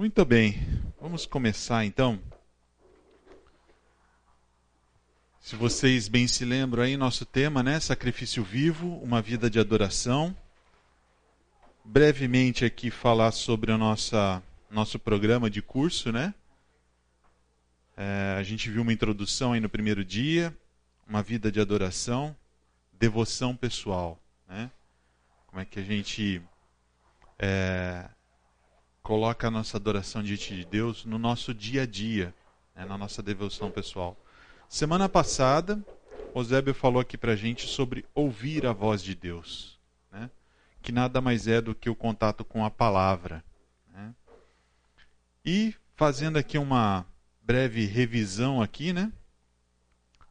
Muito bem, vamos começar então. Se vocês bem se lembram aí, nosso tema, né? Sacrifício vivo, uma vida de adoração. Brevemente aqui falar sobre o nossa, nosso programa de curso, né? É, a gente viu uma introdução aí no primeiro dia, uma vida de adoração, devoção pessoal, né? Como é que a gente é, coloca a nossa adoração diante de Deus no nosso dia a dia, né, na nossa devoção pessoal. Semana passada, Osébio falou aqui para a gente sobre ouvir a voz de Deus, né, que nada mais é do que o contato com a palavra. Né. E fazendo aqui uma breve revisão aqui, né,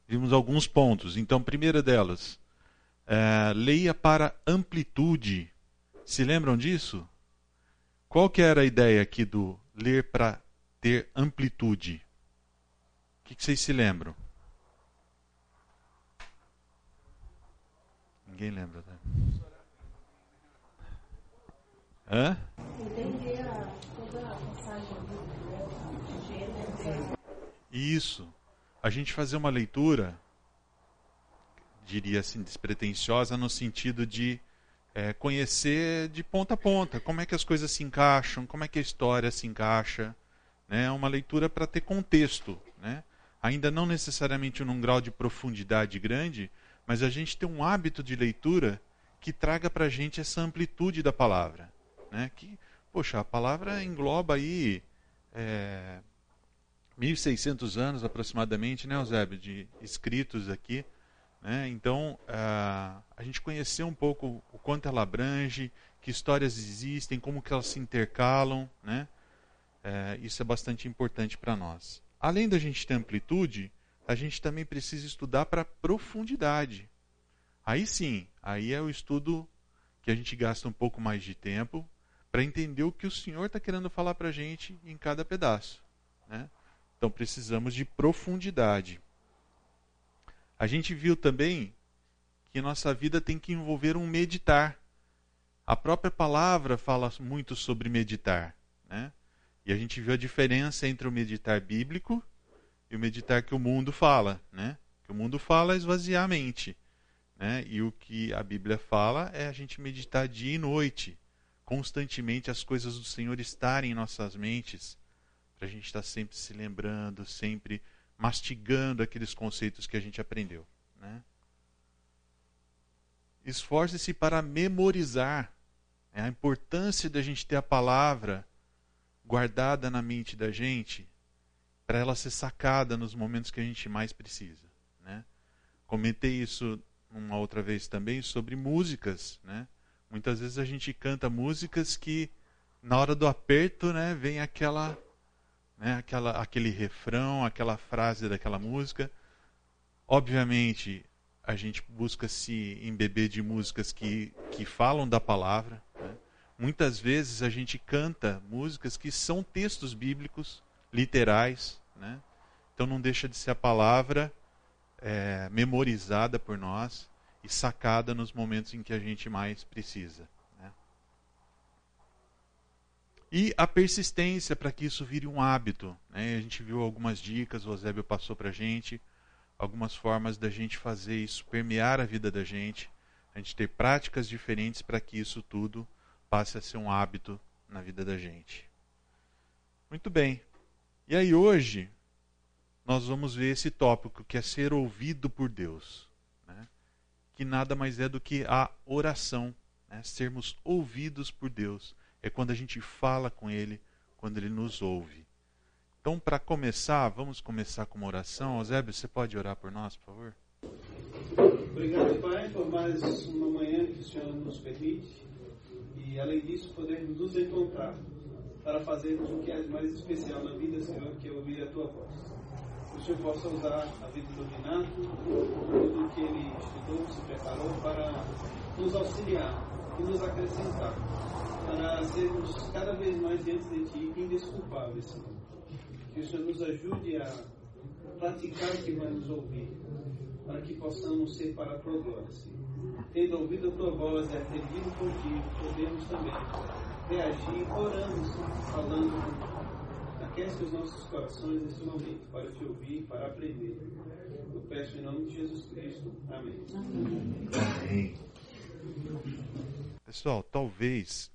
vimos alguns pontos. Então, primeira delas, é, leia para amplitude. Se lembram disso? Qual que era a ideia aqui do ler para ter amplitude? O que, que vocês se lembram? Ninguém lembra, né? Hã? Isso. A gente fazer uma leitura, diria assim, despretensiosa, no sentido de é, conhecer de ponta a ponta como é que as coisas se encaixam, como é que a história se encaixa. Né? É uma leitura para ter contexto. Né? Ainda não necessariamente num grau de profundidade grande, mas a gente tem um hábito de leitura que traga para a gente essa amplitude da palavra. Né? Que, poxa, a palavra engloba aí é, 1.600 anos aproximadamente, né, Eusébio, de escritos aqui. Né? Então, uh, a gente conhecer um pouco o quanto ela abrange, que histórias existem, como que elas se intercalam, né? Uh, isso é bastante importante para nós. Além da gente ter amplitude, a gente também precisa estudar para profundidade. Aí sim, aí é o estudo que a gente gasta um pouco mais de tempo para entender o que o Senhor está querendo falar para a gente em cada pedaço. Né? Então precisamos de profundidade. A gente viu também que nossa vida tem que envolver um meditar. A própria palavra fala muito sobre meditar. Né? E a gente viu a diferença entre o meditar bíblico e o meditar que o mundo fala. Né? Que o mundo fala é esvaziar a mente. Né? E o que a Bíblia fala é a gente meditar dia e noite, constantemente as coisas do Senhor estarem em nossas mentes, para a gente estar sempre se lembrando, sempre mastigando aqueles conceitos que a gente aprendeu. Né? Esforce-se para memorizar é a importância da gente ter a palavra guardada na mente da gente para ela ser sacada nos momentos que a gente mais precisa. Né? Comentei isso uma outra vez também sobre músicas. Né? Muitas vezes a gente canta músicas que na hora do aperto né, vem aquela né, aquela, aquele refrão, aquela frase daquela música. Obviamente, a gente busca se embeber de músicas que, que falam da palavra. Né? Muitas vezes a gente canta músicas que são textos bíblicos, literais. Né? Então não deixa de ser a palavra é, memorizada por nós e sacada nos momentos em que a gente mais precisa. E a persistência para que isso vire um hábito. Né? A gente viu algumas dicas, o Eusébio passou para a gente, algumas formas da gente fazer isso permear a vida da gente, a gente ter práticas diferentes para que isso tudo passe a ser um hábito na vida da gente. Muito bem. E aí hoje nós vamos ver esse tópico que é ser ouvido por Deus, né? que nada mais é do que a oração, né? sermos ouvidos por Deus é quando a gente fala com Ele, quando Ele nos ouve. Então, para começar, vamos começar com uma oração. Eusébio, você pode orar por nós, por favor? Obrigado, Pai, por mais uma manhã que o Senhor nos permite. E, além disso, podermos nos encontrar para fazermos o que é mais especial na vida, Senhor, que é ouvir a Tua voz. O Senhor possa usar a vida do Renato, tudo o que ele estudou, se preparou para nos auxiliar e nos acrescentar para sermos cada vez mais diante de Ti indesculpáveis, Senhor. Que o Senhor nos ajude a praticar o que vai nos ouvir, para que possamos ser para a Tua glória, Senhor. Tendo ouvido a Tua voz e atendido Ti, podemos também reagir orando, falando. Aquece os nossos corações nesse momento para te ouvir, para aprender. Eu peço em nome de Jesus Cristo. Amém. Amém. Pessoal, talvez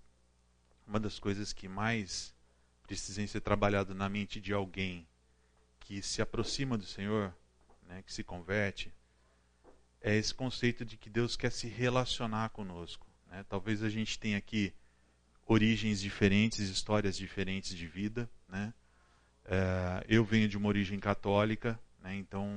uma das coisas que mais precisem ser trabalhado na mente de alguém que se aproxima do Senhor, né, que se converte, é esse conceito de que Deus quer se relacionar conosco. Né? Talvez a gente tenha aqui origens diferentes, histórias diferentes de vida. Né? É, eu venho de uma origem católica, né? então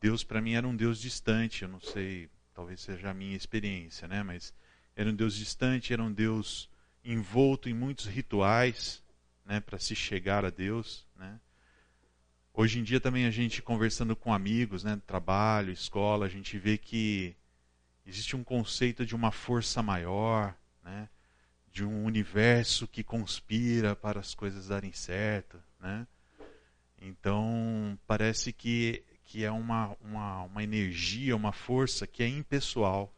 Deus para mim era um Deus distante. Eu não sei, talvez seja a minha experiência, né? mas era um Deus distante, era um Deus envolto em muitos rituais né? para se chegar a Deus. Né? Hoje em dia também a gente conversando com amigos, né, trabalho, escola, a gente vê que existe um conceito de uma força maior, né, de um universo que conspira para as coisas darem certo, né? Então parece que que é uma, uma, uma energia, uma força que é impessoal?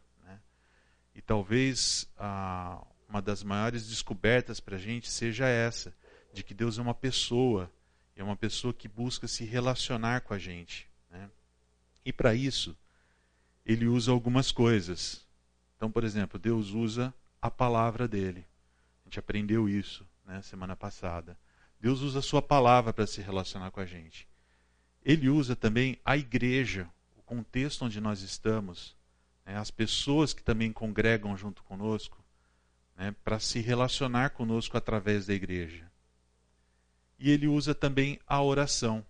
E talvez a, uma das maiores descobertas para a gente seja essa, de que Deus é uma pessoa é uma pessoa que busca se relacionar com a gente. Né? E para isso, ele usa algumas coisas. Então, por exemplo, Deus usa a palavra dele. A gente aprendeu isso né, semana passada. Deus usa a sua palavra para se relacionar com a gente. Ele usa também a igreja, o contexto onde nós estamos, né, as pessoas que também congregam junto conosco, né, para se relacionar conosco através da igreja e ele usa também a oração.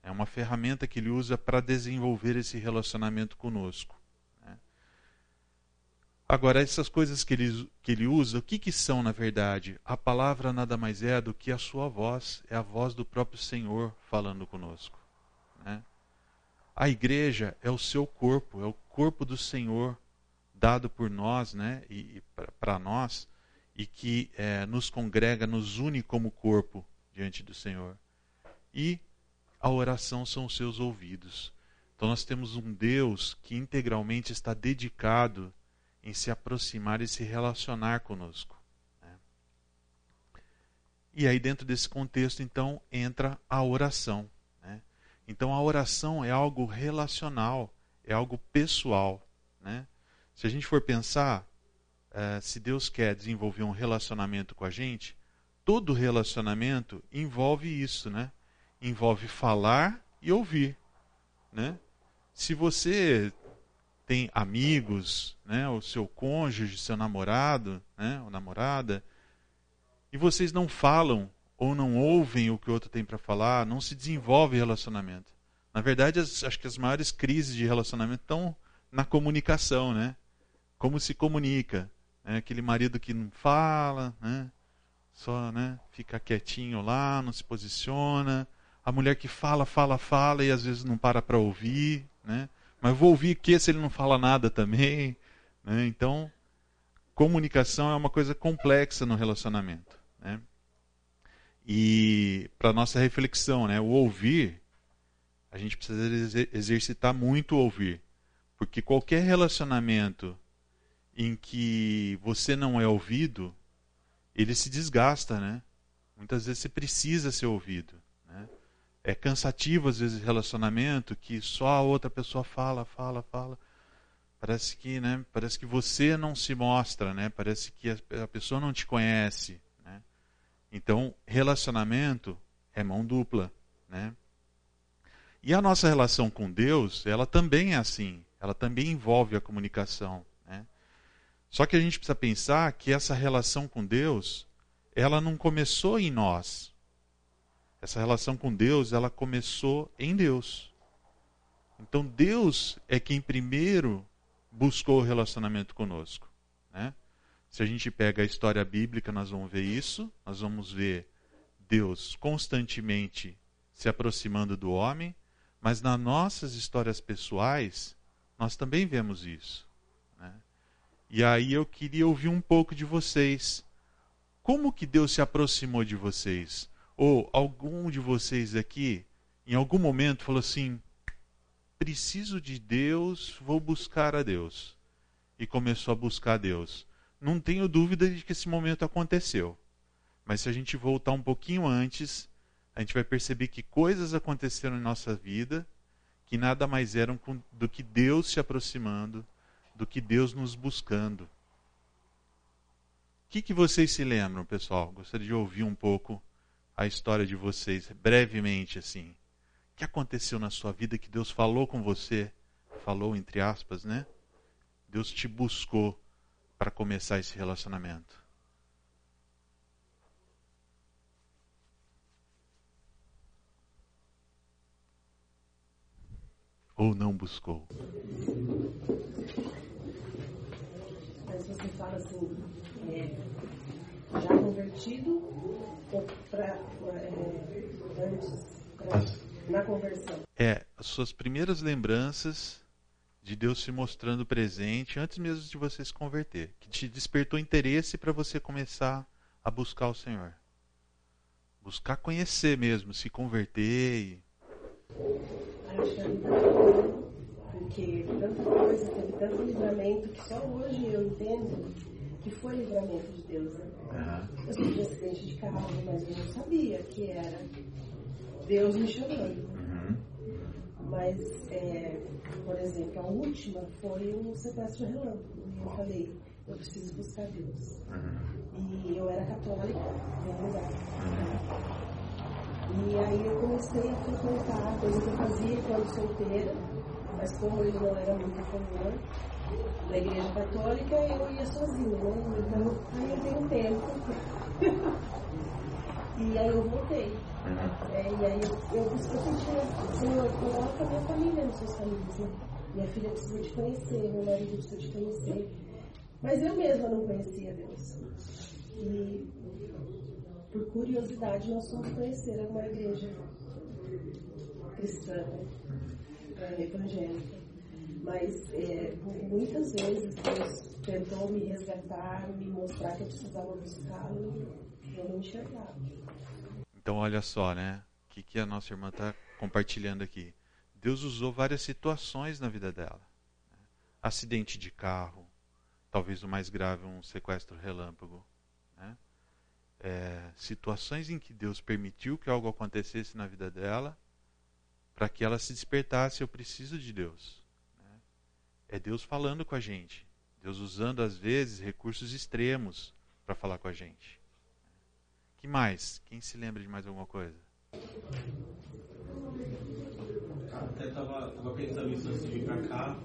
É uma ferramenta que ele usa para desenvolver esse relacionamento conosco. Né? Agora, essas coisas que ele, que ele usa, o que, que são na verdade? A palavra nada mais é do que a sua voz, é a voz do próprio Senhor falando conosco. Né? A igreja é o seu corpo, é o corpo do Senhor dado por nós, né, e, e para nós, e que é, nos congrega, nos une como corpo diante do Senhor. E a oração são os seus ouvidos. Então nós temos um Deus que integralmente está dedicado em se aproximar e se relacionar conosco. Né? E aí, dentro desse contexto, então, entra a oração. Então, a oração é algo relacional, é algo pessoal. Né? Se a gente for pensar, eh, se Deus quer desenvolver um relacionamento com a gente, todo relacionamento envolve isso, né? Envolve falar e ouvir, né? Se você tem amigos, né, o seu cônjuge, seu namorado, né, ou namorada, e vocês não falam ou não ouvem o que o outro tem para falar, não se desenvolve relacionamento. Na verdade, as, acho que as maiores crises de relacionamento estão na comunicação, né? Como se comunica. Né? Aquele marido que não fala, né? só né, fica quietinho lá, não se posiciona. A mulher que fala, fala, fala e às vezes não para para ouvir. Né? Mas vou ouvir que se ele não fala nada também. Né? Então, comunicação é uma coisa complexa no relacionamento. Né? E para nossa reflexão, né, o ouvir, a gente precisa exercitar muito o ouvir. Porque qualquer relacionamento em que você não é ouvido, ele se desgasta, né? Muitas vezes você precisa ser ouvido. Né? É cansativo, às vezes, relacionamento que só a outra pessoa fala, fala, fala. Parece que, né? Parece que você não se mostra, né? Parece que a, pessoa não te conhece? Então, relacionamento é mão dupla, né? E a nossa relação com Deus, ela também é assim. Ela também envolve a comunicação. Só que a gente precisa pensar que essa relação com Deus, ela não começou em nós. Essa relação com Deus, ela começou em Deus. Então Deus é quem primeiro buscou o relacionamento conosco. Né? Se a gente pega a história bíblica, nós vamos ver isso. Nós vamos ver Deus constantemente se aproximando do homem, mas nas nossas histórias pessoais, nós também vemos isso. E aí eu queria ouvir um pouco de vocês. Como que Deus se aproximou de vocês? Ou algum de vocês aqui, em algum momento, falou assim: preciso de Deus, vou buscar a Deus. E começou a buscar a Deus. Não tenho dúvida de que esse momento aconteceu. Mas se a gente voltar um pouquinho antes, a gente vai perceber que coisas aconteceram em nossa vida que nada mais eram do que Deus se aproximando, do que Deus nos buscando. O que, que vocês se lembram, pessoal? Gostaria de ouvir um pouco a história de vocês, brevemente assim. O que aconteceu na sua vida que Deus falou com você? Falou entre aspas, né? Deus te buscou para começar esse relacionamento. ou não buscou? Mas você fala assim, é, já convertido ou pra, é, antes, pra, na conversão? É, as suas primeiras lembranças de Deus se mostrando presente antes mesmo de você se converter, que te despertou interesse para você começar a buscar o Senhor. Buscar conhecer mesmo, se converter e acho que a vida porque tanta coisa, teve tanto livramento que só hoje eu entendo que foi livramento de Deus. Né? Uhum. Eu sofri acidente de carro, mas eu não sabia que era Deus me chamando. Uhum. Mas, é, por exemplo, a última foi um sequestro relâmpago. E eu falei, eu preciso buscar Deus. Uhum. E eu era católica, no lugar. E aí eu comecei a frequentar, coisa que eu fazia quando solteira, mas como ele não era muito a favor da igreja católica, eu ia sozinha, né? Então aí eu dei um tempo. e aí eu voltei. Uhum. É, e aí eu, eu, eu senti, Senhor, coloca minha família nos seus caminhos. Né? Minha filha precisa te conhecer, meu marido precisa te conhecer. Mas eu mesma não conhecia Deus. E por curiosidade, nós fomos conhecer uma igreja cristã, né? evangélica. Mas é, muitas vezes Deus tentou me resgatar, me mostrar que eu precisava buscá-lo e eu não enxergava. Então, olha só, né? O que, que a nossa irmã está compartilhando aqui? Deus usou várias situações na vida dela. Né? Acidente de carro, talvez o mais grave, um sequestro relâmpago é, situações em que Deus permitiu que algo acontecesse na vida dela, para que ela se despertasse: eu preciso de Deus. Né? É Deus falando com a gente, Deus usando às vezes recursos extremos para falar com a gente. Que mais? Quem se lembra de mais alguma coisa? Até estava pensando nisso antes de vir para cá.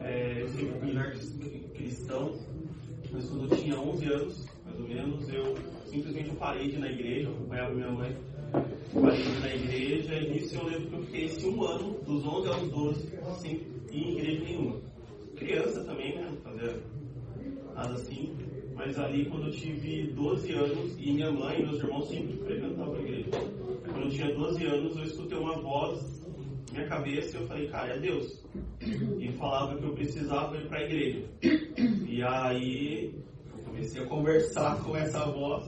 É, eu sempre fui um cristão, mas quando eu tinha 11 anos, mais ou menos, eu simplesmente eu parei de ir na igreja, eu acompanhava minha mãe, parei de ir na igreja, e nisso eu lembro que eu fiquei esse um ano, dos 11 aos 12, sem ir em igreja nenhuma. Criança também, né? Fazer nada assim. Mas ali, quando eu tive 12 anos, e minha mãe e meus irmãos sempre frequentavam a igreja. Quando eu tinha 12 anos, eu escutei uma voz na minha cabeça e eu falei, cara, é Deus. E falava que eu precisava ir para a igreja. E aí comecei a conversar com essa voz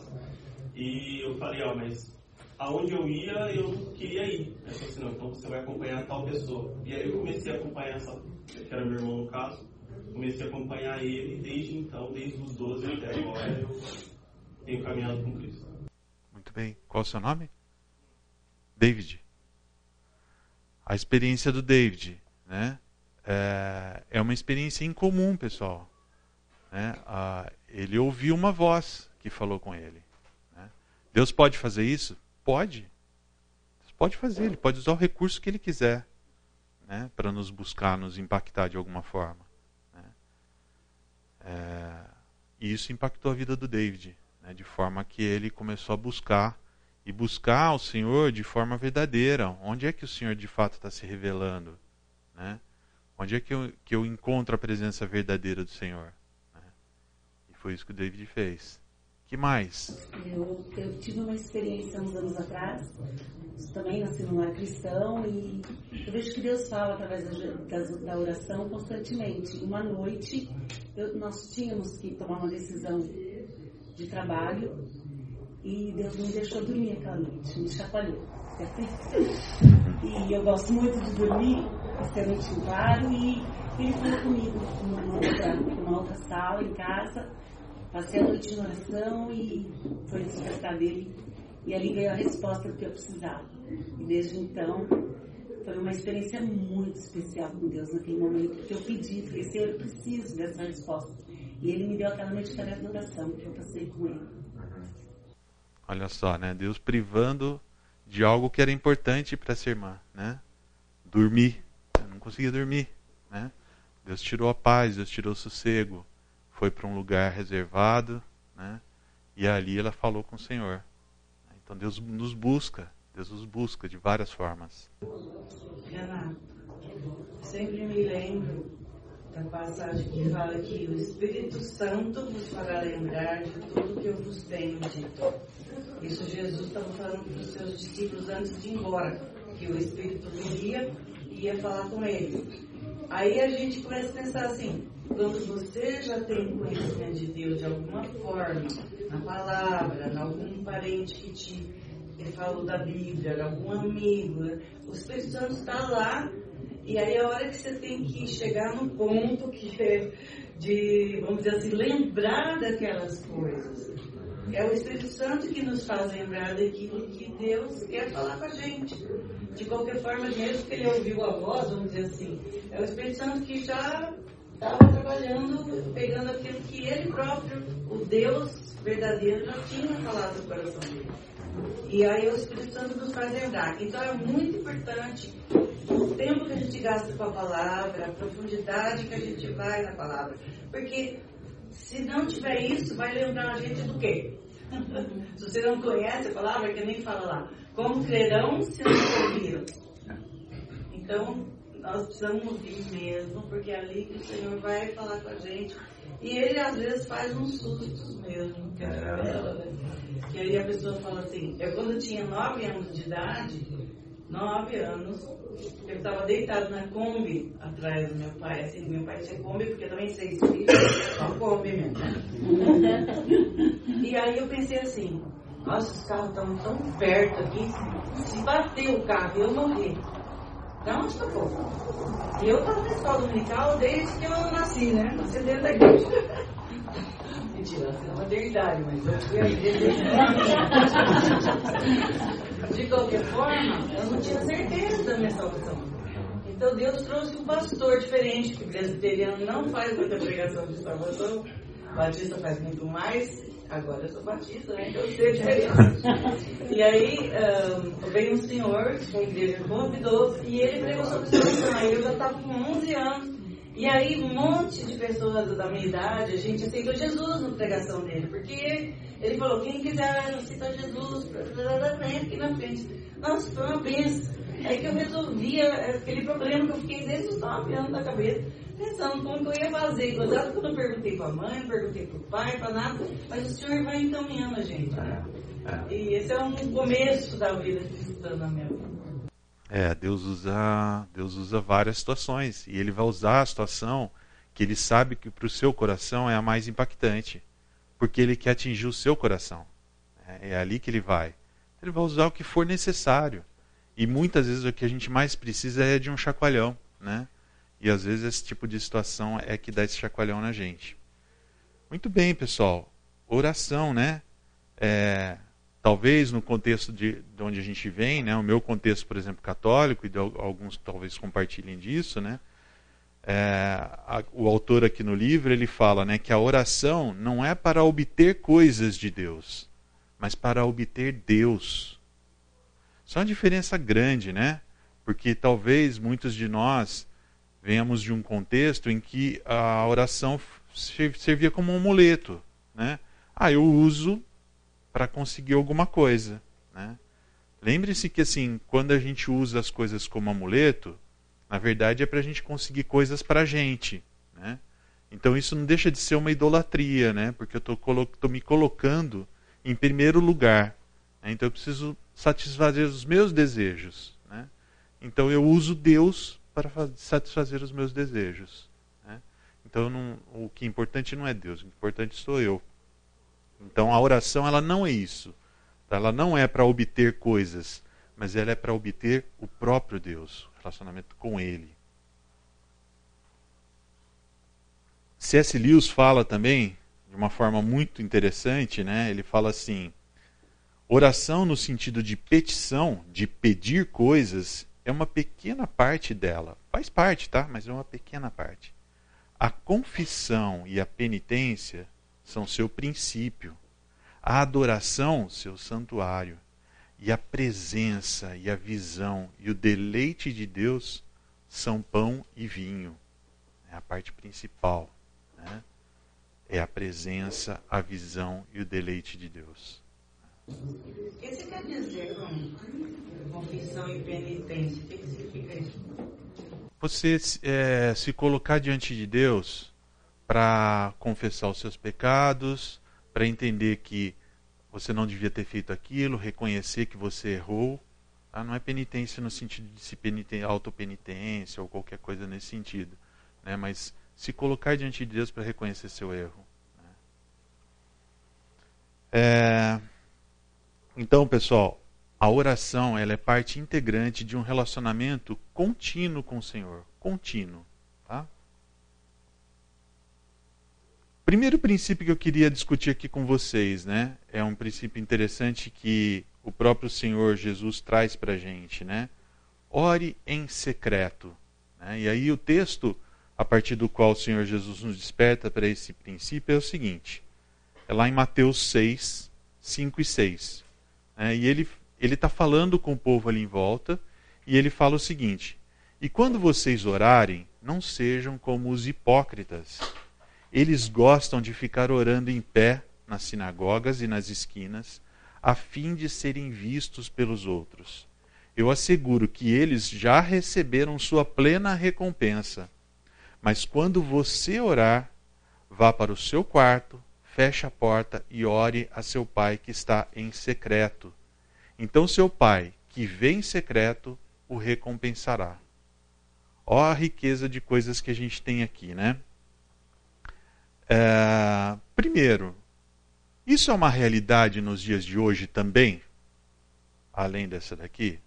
e eu falei, ó, mas aonde eu ia, eu queria ir. Aí falou assim, não, então você vai acompanhar tal pessoa. E aí eu comecei a acompanhar essa, que era meu irmão no caso, comecei a acompanhar ele desde então, desde os 12 até agora, eu tenho caminhado com Cristo. Muito bem. Qual o seu nome? David. A experiência do David, né? É, é uma experiência incomum, pessoal. Né? Ele ouviu uma voz que falou com ele. Né? Deus pode fazer isso? Pode. Deus pode fazer, ele pode usar o recurso que ele quiser né? para nos buscar, nos impactar de alguma forma. Né? É, e isso impactou a vida do David, né? de forma que ele começou a buscar e buscar o Senhor de forma verdadeira. Onde é que o Senhor de fato está se revelando? Né? Onde é que eu, que eu encontro a presença verdadeira do Senhor? Foi isso que o David fez. Que mais? Eu, eu tive uma experiência uns anos atrás, também nasci num lar cristão, e eu vejo que Deus fala através da, da oração constantemente. Uma noite, eu, nós tínhamos que tomar uma decisão de trabalho, e Deus me deixou dormir aquela noite, me chacoalhou. E eu gosto muito de dormir, extremamente claro, e ele falou comigo numa outra, numa outra sala em casa Passei a noite em oração e foi despertar dele. E ali veio a resposta do que eu precisava. E desde então, foi uma experiência muito especial com Deus naquele momento, porque eu pedi, falei, Senhor, eu preciso dessa resposta. E ele me deu aquela noite de oração que eu passei com ele. Olha só, né? Deus privando de algo que era importante para essa irmã, né? Dormir. Eu não conseguia dormir, né? Deus tirou a paz, Deus tirou o sossego, foi para um lugar reservado, né? E ali ela falou com o Senhor. Então Deus nos busca, Deus nos busca de várias formas. Renato, sempre me lembro da passagem que fala que o Espírito Santo vos fará lembrar de tudo que eu vos tenho dito. Isso Jesus estava falando para os seus discípulos antes de ir embora, que o Espírito viria e ia falar com ele. Aí a gente começa a pensar assim, quando você já tem conhecimento de Deus de alguma forma, na palavra, em algum parente que te falou da Bíblia, algum amigo, o Espírito Santo está lá e aí a hora que você tem que chegar no ponto que é de, vamos dizer assim, lembrar daquelas coisas. É o Espírito Santo que nos faz lembrar daquilo que Deus quer falar com a gente. De qualquer forma, mesmo que ele ouviu a voz, vamos dizer assim, é o Espírito Santo que já estava trabalhando, pegando aquilo que ele próprio, o Deus verdadeiro, já tinha falado no coração dele. E aí o Espírito Santo nos faz lembrar. Então é muito importante o tempo que a gente gasta com a palavra, a profundidade que a gente vai na palavra. Porque se não tiver isso, vai lembrar a gente do quê? se você não conhece a palavra, que nem fala lá. Como crerão se não ouviram? Então, nós precisamos ouvir mesmo, porque é ali que o Senhor vai falar com a gente. E ele às vezes faz uns sustos mesmo, que, é, que aí a pessoa fala assim, eu quando tinha nove anos de idade, nove anos, eu estava deitado na Kombi atrás do meu pai. Assim, meu pai tinha Kombi, porque também seis filhos, só Kombi mesmo. e aí eu pensei assim, nossa, os carros estão tão perto aqui, se bater o carro eu morrer, da onde que eu vou? Eu estava na escola dominical desde que eu nasci, né? Nasci dentro da igreja. Mentira, nasci na maternidade, mas eu fui a igreja. De qualquer forma, eu não tinha certeza da minha salvação. Então Deus trouxe um pastor diferente, que o presbiteriano não faz muita pregação de salvação, o batista faz muito mais. Agora eu sou batista, né? Eu sei diferença. E aí um, veio um senhor que igreja convidou e ele pregou sobre salvação. Aí eu já estava com 11 anos. E aí um monte de pessoas da minha idade, a gente aceitou Jesus na pregação dele, porque ele falou, quem quiser aceitar Jesus, vem aqui na frente. Nossa, foi uma bênção. É que eu resolvia aquele problema que eu fiquei desde os 9 anos da cabeça, pensando como que eu ia fazer. Quando eu perguntei para a mãe, não perguntei para o pai, para nada, mas o Senhor vai encaminhando a gente. Né? E esse é um começo da vida cristã na minha vida. É, Deus usa, Deus usa várias situações e ele vai usar a situação que ele sabe que para o seu coração é a mais impactante, porque ele quer atingir o seu coração. É, é ali que ele vai. Ele vai usar o que for necessário. E muitas vezes o que a gente mais precisa é de um chacoalhão, né? E às vezes esse tipo de situação é que dá esse chacoalhão na gente. Muito bem, pessoal. Oração, né? É, talvez no contexto de, de, onde a gente vem, né, o meu contexto, por exemplo, católico, e de, alguns talvez compartilhem disso, né, é, a, o autor aqui no livro ele fala né, que a oração não é para obter coisas de Deus, mas para obter Deus. Isso é uma diferença grande, né? Porque talvez muitos de nós venhamos de um contexto em que a oração servia como um amuleto, né? Ah, eu uso para conseguir alguma coisa. Né? Lembre-se que assim, quando a gente usa as coisas como amuleto, na verdade é para a gente conseguir coisas para a gente. Né? Então isso não deixa de ser uma idolatria, né? porque eu estou me colocando em primeiro lugar. Né? Então eu preciso satisfazer os meus desejos. Né? Então eu uso Deus para satisfazer os meus desejos. Né? Então não, o que é importante não é Deus, o importante sou eu. Então a oração ela não é isso. Ela não é para obter coisas, mas ela é para obter o próprio Deus, relacionamento com Ele. C.S. Lewis fala também, de uma forma muito interessante, né? Ele fala assim: oração no sentido de petição, de pedir coisas, é uma pequena parte dela. Faz parte, tá? Mas é uma pequena parte. A confissão e a penitência são seu princípio. A adoração, seu santuário. E a presença e a visão e o deleite de Deus são pão e vinho. É a parte principal. Né? É a presença, a visão e o deleite de Deus. O que você quer dizer com confissão e penitência? O que significa isso? Você é, se colocar diante de Deus para confessar os seus pecados, para entender que você não devia ter feito aquilo, reconhecer que você errou. Tá? Não é penitência no sentido de se peniten autopenitência ou qualquer coisa nesse sentido, né? mas se colocar diante de Deus para reconhecer seu erro. Né? É... Então, pessoal, a oração ela é parte integrante de um relacionamento contínuo com o Senhor, contínuo, Primeiro princípio que eu queria discutir aqui com vocês, né, é um princípio interessante que o próprio Senhor Jesus traz para a gente, né? Ore em secreto. Né? E aí o texto a partir do qual o Senhor Jesus nos desperta para esse princípio é o seguinte: é lá em Mateus 6, 5 e 6. É, e ele está falando com o povo ali em volta, e ele fala o seguinte: E quando vocês orarem, não sejam como os hipócritas. Eles gostam de ficar orando em pé nas sinagogas e nas esquinas, a fim de serem vistos pelos outros. Eu asseguro que eles já receberam sua plena recompensa. Mas quando você orar, vá para o seu quarto, feche a porta e ore a seu pai que está em secreto. Então seu pai, que vê em secreto, o recompensará. Ó a riqueza de coisas que a gente tem aqui, né? É, primeiro, isso é uma realidade nos dias de hoje também? Além dessa daqui?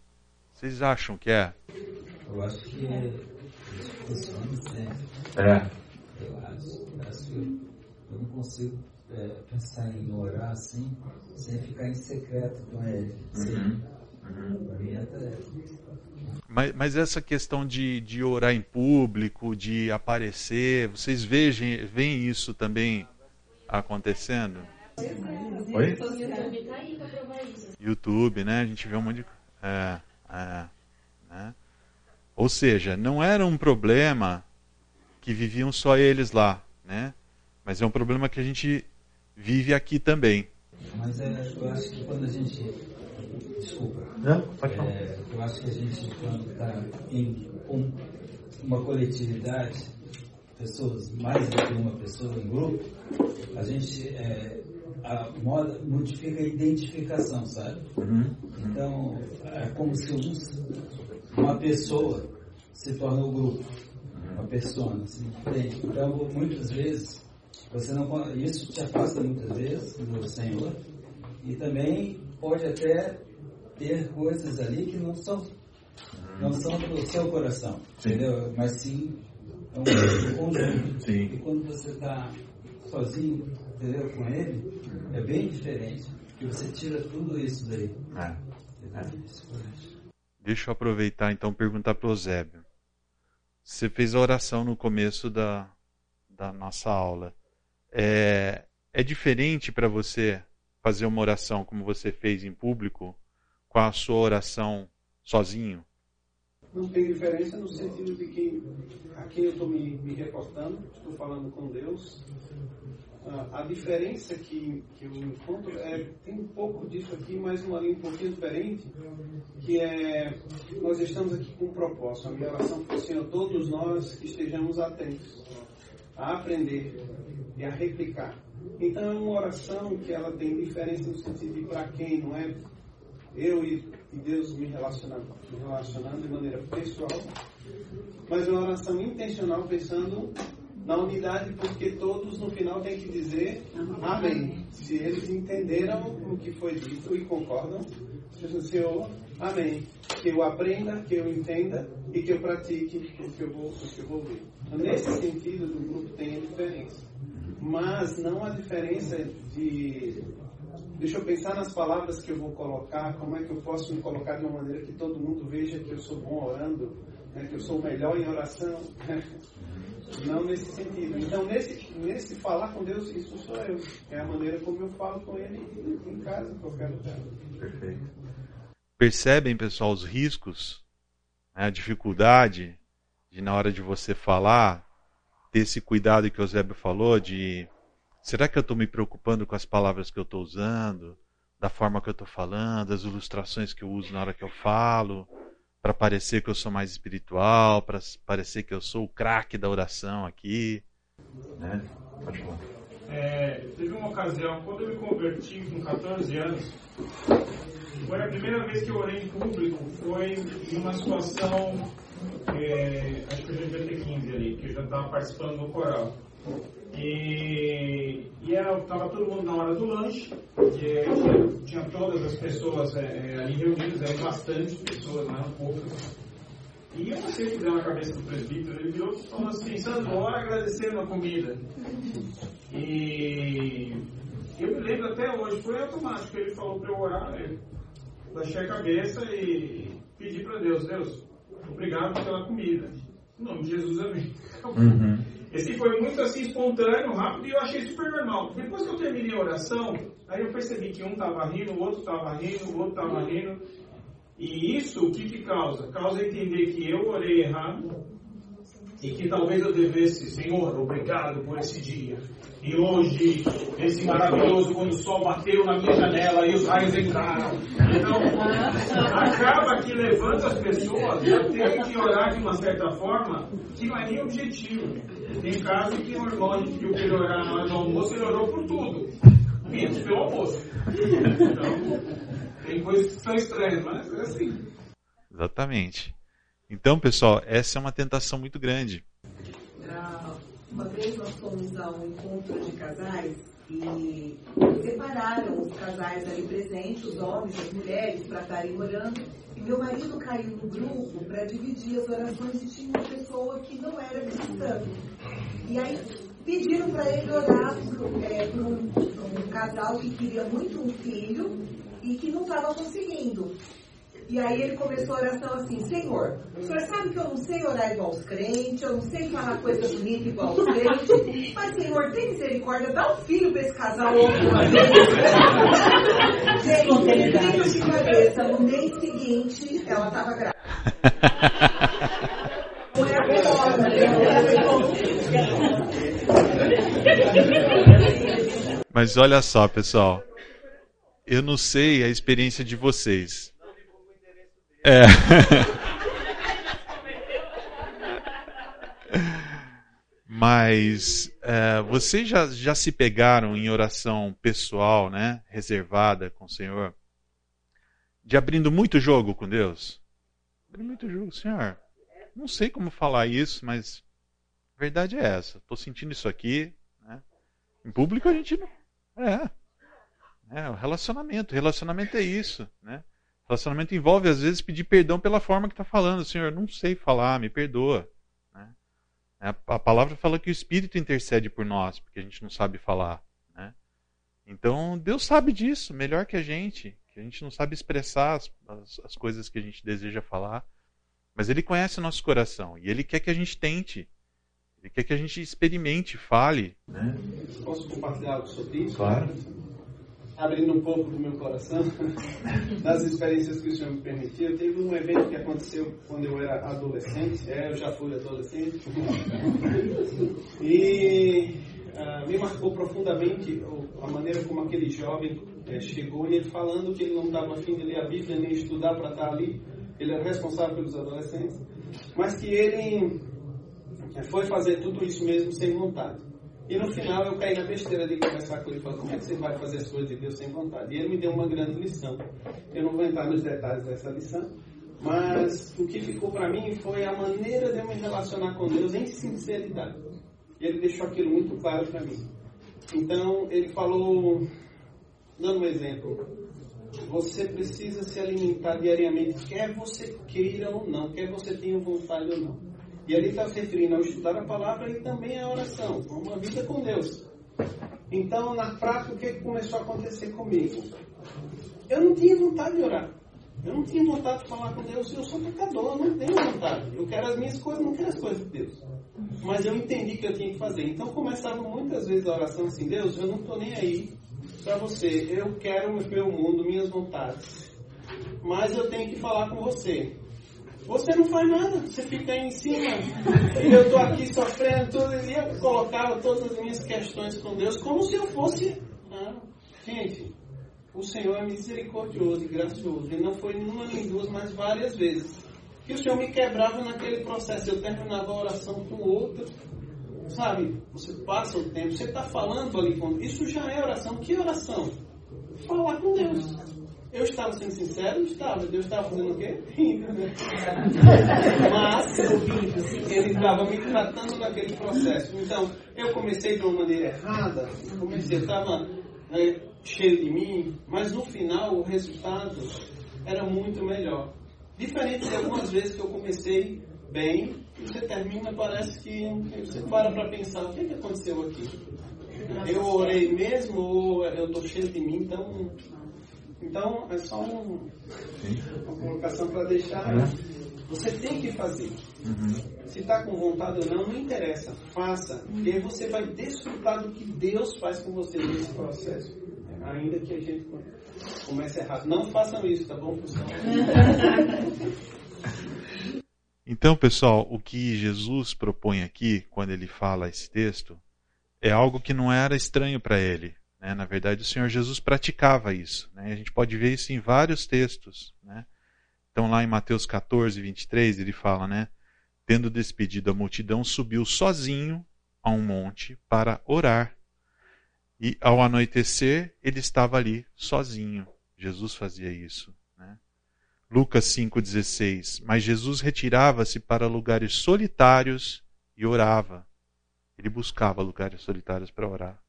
Vocês acham que é? Eu acho que funciona sempre. É. Eu acho, eu acho que eu não consigo é, pensar em orar assim, sem ficar em secreto com ele. Sim. Uhum. Mas, mas, essa questão de, de orar em público, de aparecer, vocês vejam, veem isso também acontecendo? Oi? YouTube, né? A gente vê um monte de. É, é, né? Ou seja, não era um problema que viviam só eles lá, né? Mas é um problema que a gente vive aqui também. Mas é, eu acho que quando a gente. Desculpa. Não, pode falar. É, eu acho que a gente, quando está em um, uma coletividade, pessoas, mais do que uma pessoa em grupo, a gente. É, a moda modifica a identificação, sabe? Uhum. Então, é como se um, uma pessoa se torna o grupo, uma persona, assim, Então, muitas vezes, você não, isso te afasta muitas vezes do Senhor e também pode até ter coisas ali que não são não são do seu coração, sim. entendeu? Mas sim é um conjunto. Sim. E quando você está sozinho, entendeu? Com ele, é bem diferente, porque você tira tudo isso daí. É. Deixa eu aproveitar então perguntar para o Zébio. Você fez a oração no começo da, da nossa aula. É, é diferente para você fazer uma oração como você fez em público com a sua oração sozinho? Não tem diferença no sentido de que aqui eu estou me, me reportando, estou falando com Deus. a diferença que, que eu encontro é tem um pouco disso aqui, mas uma linha um pouquinho diferente, que é nós estamos aqui com um propósito. A minha oração foi Senhor, todos nós que estejamos atentos a aprender e a replicar. Então é uma oração que ela tem diferença no sentido de para quem, não é eu e, Deus me relacionando, me relacionando de maneira pessoal, mas uma oração intencional pensando na unidade, porque todos no final têm que dizer amém. Se eles entenderam o que foi dito e concordam, Senhor, amém. Que eu aprenda, que eu entenda e que eu pratique o que eu vou, o que eu vou ver. Nesse sentido, o grupo tem a diferença. mas não a diferença de. Deixa eu pensar nas palavras que eu vou colocar, como é que eu posso me colocar de uma maneira que todo mundo veja que eu sou bom orando, né, que eu sou melhor em oração. Não nesse sentido. Então, nesse, nesse falar com Deus, isso sou eu. É a maneira como eu falo com Ele em casa, em qualquer lugar. Perfeito. Percebem, pessoal, os riscos, né, a dificuldade de, na hora de você falar, ter esse cuidado que o Eusébio falou de será que eu estou me preocupando com as palavras que eu estou usando, da forma que eu estou falando, as ilustrações que eu uso na hora que eu falo, para parecer que eu sou mais espiritual, para parecer que eu sou o craque da oração aqui. Né? Pode falar. É, teve uma ocasião, quando eu me converti com 14 anos, foi a primeira vez que eu orei em público, foi em uma situação é, acho que eu já devia ter 15 ali, que eu já estava participando do coral. E, e era, tava todo mundo na hora do lanche, e tinha, tinha todas as pessoas é, é, ali reunidas, eram bastante pessoas, não eram poucas. E eu não sei o que deu na cabeça do presbítero, ele virou falou assim, Sandro, ora agradecendo a comida. E eu me lembro até hoje, foi automático, ele falou para eu orar, eu baixei a cabeça e pedi para Deus, Deus, obrigado pela comida. Em nome de Jesus, amém. Uhum. Esse foi muito assim espontâneo, rápido e eu achei super normal. Depois que eu terminei a oração, aí eu percebi que um estava rindo, o outro estava rindo, o outro estava rindo. E isso o que, que causa? Causa entender que eu orei errado e que talvez eu devesse, Senhor, obrigado por esse dia. E hoje, esse maravilhoso, quando o sol bateu na minha janela e os raios entraram. Então, acaba que levanta as pessoas a ter que orar de uma certa forma que não é nem objetivo. Tem caso que um irmão pediu para ele orar na hora do almoço, ele orou por tudo, menos pelo almoço. Então, tem coisas que são estranhas, mas é assim. Exatamente. Então, pessoal, essa é uma tentação muito grande. Uma vez nós fomos a um encontro de casais e separaram os casais ali presentes, os homens, as mulheres, para estarem orando. E meu marido caiu no grupo para dividir as orações e tinha uma pessoa que não era cristã. E aí pediram para ele orar é, para um, um casal que queria muito um filho e que não estava conseguindo. E aí ele começou a oração assim, Senhor, o senhor sabe que eu não sei orar igual os crentes, eu não sei falar coisa bonita igual os crentes, mas Senhor, tem misericórdia, dá um filho para esse casal outro uma vez. Gente, de cabeça, no mês seguinte, ela estava grávida. Mas olha só, pessoal. Eu não sei a experiência de vocês. É. Mas é, vocês já, já se pegaram em oração pessoal, né? Reservada com o Senhor? De abrindo muito jogo com Deus? Abrindo muito jogo, Senhor. Não sei como falar isso, mas a verdade é essa. Estou sentindo isso aqui. Né? Em público a gente não. É. É, o relacionamento. Relacionamento é isso, né? Relacionamento envolve, às vezes, pedir perdão pela forma que está falando. Senhor, não sei falar, me perdoa. Né? A palavra fala que o Espírito intercede por nós, porque a gente não sabe falar. Né? Então, Deus sabe disso, melhor que a gente. Que a gente não sabe expressar as, as, as coisas que a gente deseja falar. Mas Ele conhece o nosso coração e Ele quer que a gente tente. Ele quer que a gente experimente, fale. Né? Posso compartilhar algo sobre isso? Claro abrindo um pouco do meu coração, das experiências que o Senhor me permitiu. Teve um evento que aconteceu quando eu era adolescente, é, eu já fui adolescente, e uh, me marcou profundamente a maneira como aquele jovem é, chegou e ele falando que ele não estava afim de ler a Bíblia nem estudar para estar ali, ele era responsável pelos adolescentes, mas que ele é, foi fazer tudo isso mesmo sem vontade. E no final eu caí na besteira de conversar com ele falar, como é que você vai fazer as coisas de Deus sem vontade? E ele me deu uma grande lição. Eu não vou entrar nos detalhes dessa lição, mas o que ficou para mim foi a maneira de eu me relacionar com Deus em sinceridade. E ele deixou aquilo muito claro para mim. Então ele falou, dando um exemplo, você precisa se alimentar diariamente, quer você queira ou não, quer você tenha vontade ou não. E ali está se referindo ao estudar a palavra e também a oração, uma vida com Deus. Então, na prática, o que começou a acontecer comigo? Eu não tinha vontade de orar. Eu não tinha vontade de falar com Deus. Eu sou pecador, eu não tenho vontade. Eu quero as minhas coisas, não quero as coisas de Deus. Mas eu entendi que eu tinha que fazer. Então, começava muitas vezes a oração assim: Deus, eu não estou nem aí para você. Eu quero o meu mundo, minhas vontades. Mas eu tenho que falar com você. Você não faz nada, você fica aí em cima. E eu estou aqui sofrendo tudo. E eu colocava todas as minhas questões com Deus como se eu fosse. Ah, gente, o Senhor é misericordioso e gracioso. E não foi numa nem duas, mas várias vezes. Que o Senhor me quebrava naquele processo. Eu terminava a oração com outra. Sabe, você passa o tempo, você está falando ali com. Isso já é oração. Que oração? Falar com Deus. Eu estava sendo sincero? Estava. Deus estava fazendo o quê? Rindo, né? Mas ele estava me tratando naquele processo. Então, eu comecei de uma maneira errada. Comecei, estava é, cheio de mim. Mas no final, o resultado era muito melhor. Diferente de algumas vezes que eu comecei bem e você termina, parece que você para para pensar: o que, que aconteceu aqui? Eu orei mesmo ou eu estou cheio de mim? Então então, é só um, uma colocação para deixar. Você tem que fazer. Uhum. Se está com vontade ou não, não interessa. Faça. E aí você vai desfrutar do que Deus faz com você nesse processo. Ainda que a gente comece errado. Não façam isso, tá bom, pessoal? Então, pessoal, o que Jesus propõe aqui, quando ele fala esse texto, é algo que não era estranho para ele. Né? Na verdade, o Senhor Jesus praticava isso. Né? A gente pode ver isso em vários textos. Né? Então, lá em Mateus 14, 23, ele fala, né? Tendo despedido a multidão, subiu sozinho a um monte para orar. E ao anoitecer, ele estava ali sozinho. Jesus fazia isso. Né? Lucas 5,16. Mas Jesus retirava-se para lugares solitários e orava. Ele buscava lugares solitários para orar.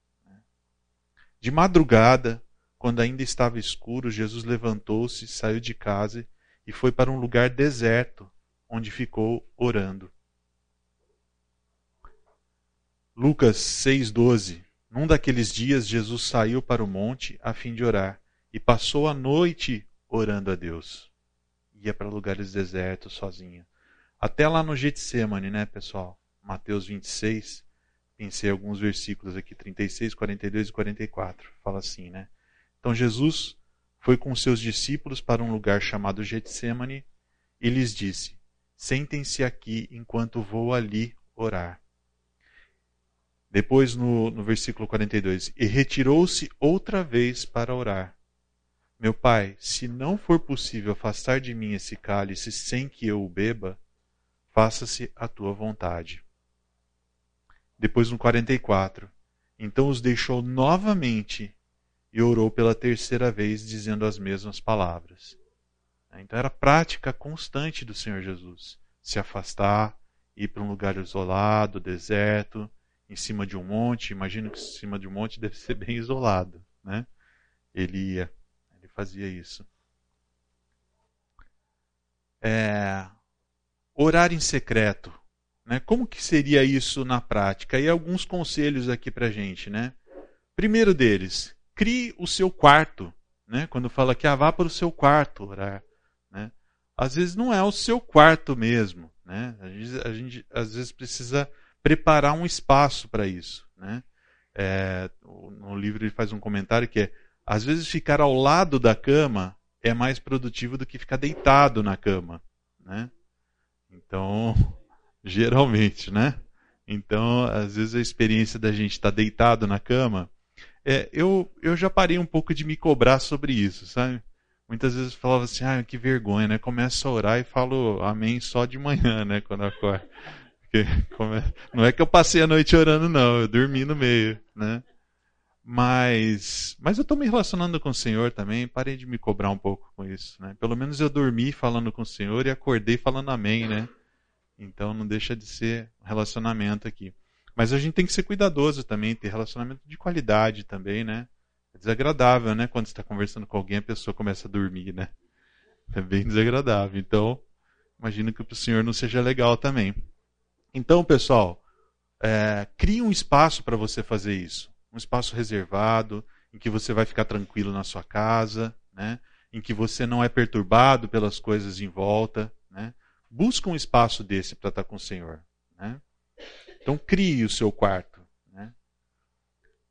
De madrugada, quando ainda estava escuro, Jesus levantou-se, saiu de casa e foi para um lugar deserto, onde ficou orando. Lucas 6,12 Num daqueles dias, Jesus saiu para o monte a fim de orar e passou a noite orando a Deus. Ia para lugares desertos sozinho. Até lá no Getsemane, né, pessoal? Mateus 26, pensei alguns versículos aqui, 36, 42 e 44. Fala assim, né? Então Jesus foi com seus discípulos para um lugar chamado Getsemane e lhes disse: Sentem-se aqui enquanto vou ali orar. Depois, no, no versículo 42, e retirou-se outra vez para orar. Meu pai, se não for possível afastar de mim esse cálice sem que eu o beba, faça-se a tua vontade. Depois no 44. Então os deixou novamente e orou pela terceira vez, dizendo as mesmas palavras. Então era prática constante do Senhor Jesus. Se afastar, ir para um lugar isolado, deserto, em cima de um monte. Imagino que em cima de um monte deve ser bem isolado. Né? Ele ia, ele fazia isso. É, orar em secreto. Né? Como que seria isso na prática? E alguns conselhos aqui para gente. Né? Primeiro deles, crie o seu quarto. Né? Quando fala que ah, vá para o seu quarto orar. Né? Às vezes não é o seu quarto mesmo. Né? A, gente, a gente às vezes precisa preparar um espaço para isso. Né? É, no livro ele faz um comentário que é às vezes ficar ao lado da cama é mais produtivo do que ficar deitado na cama. Né? Então, geralmente, né? Então, às vezes a experiência da gente estar tá deitado na cama, é, eu, eu já parei um pouco de me cobrar sobre isso, sabe? Muitas vezes eu falava assim, ah, que vergonha, né? Começo a orar e falo amém só de manhã, né? Quando acordo. Porque, não é que eu passei a noite orando, não, eu dormi no meio, né? Mas, mas eu estou me relacionando com o Senhor também, parei de me cobrar um pouco com isso, né? Pelo menos eu dormi falando com o Senhor e acordei falando amém, né? Então não deixa de ser um relacionamento aqui. Mas a gente tem que ser cuidadoso também, ter relacionamento de qualidade também, né? É desagradável, né? Quando você está conversando com alguém, a pessoa começa a dormir, né? É bem desagradável. Então, imagino que para o senhor não seja legal também. Então, pessoal, é, crie um espaço para você fazer isso. um espaço reservado, em que você vai ficar tranquilo na sua casa, né? em que você não é perturbado pelas coisas em volta. Busca um espaço desse para estar com o Senhor. Né? Então crie o seu quarto. Né?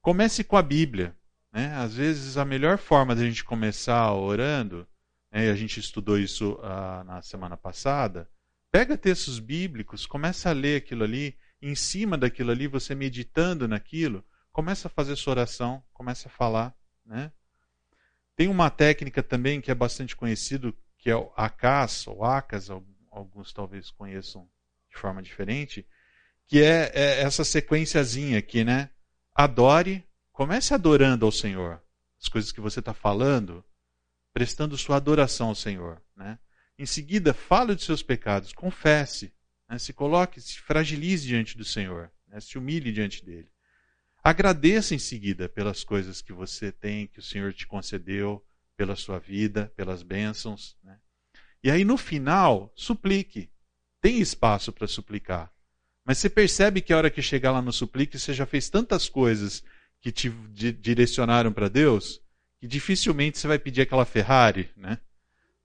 Comece com a Bíblia. Né? Às vezes a melhor forma de a gente começar orando, né? e a gente estudou isso ah, na semana passada, pega textos bíblicos, começa a ler aquilo ali, em cima daquilo ali, você meditando naquilo, começa a fazer sua oração, começa a falar. Né? Tem uma técnica também que é bastante conhecido, que é o ACAS, ou ACAS, alguns talvez conheçam de forma diferente, que é, é essa sequenciazinha aqui, né? Adore, comece adorando ao Senhor. As coisas que você está falando, prestando sua adoração ao Senhor. Né? Em seguida, fale de seus pecados, confesse, né? se coloque, se fragilize diante do Senhor, né? se humilhe diante dele. Agradeça em seguida pelas coisas que você tem, que o Senhor te concedeu, pela sua vida, pelas bênçãos. Né? E aí no final, suplique. Tem espaço para suplicar. Mas você percebe que a hora que chegar lá no suplique, você já fez tantas coisas que te direcionaram para Deus, que dificilmente você vai pedir aquela Ferrari, né?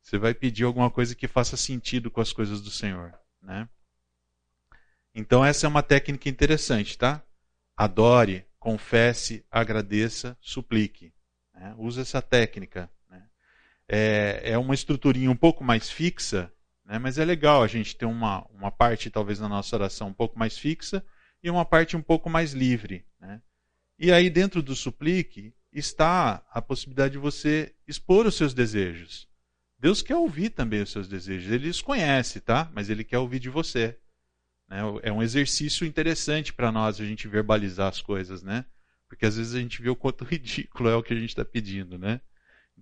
Você vai pedir alguma coisa que faça sentido com as coisas do Senhor, né? Então essa é uma técnica interessante, tá? Adore, confesse, agradeça, suplique. Né? Use essa técnica. É, é uma estruturinha um pouco mais fixa, né? Mas é legal a gente ter uma, uma parte, talvez, na nossa oração um pouco mais fixa e uma parte um pouco mais livre. Né? E aí, dentro do suplique, está a possibilidade de você expor os seus desejos. Deus quer ouvir também os seus desejos. Ele os conhece, tá? Mas ele quer ouvir de você. Né? É um exercício interessante para nós a gente verbalizar as coisas, né? Porque às vezes a gente vê o quanto ridículo é o que a gente está pedindo, né?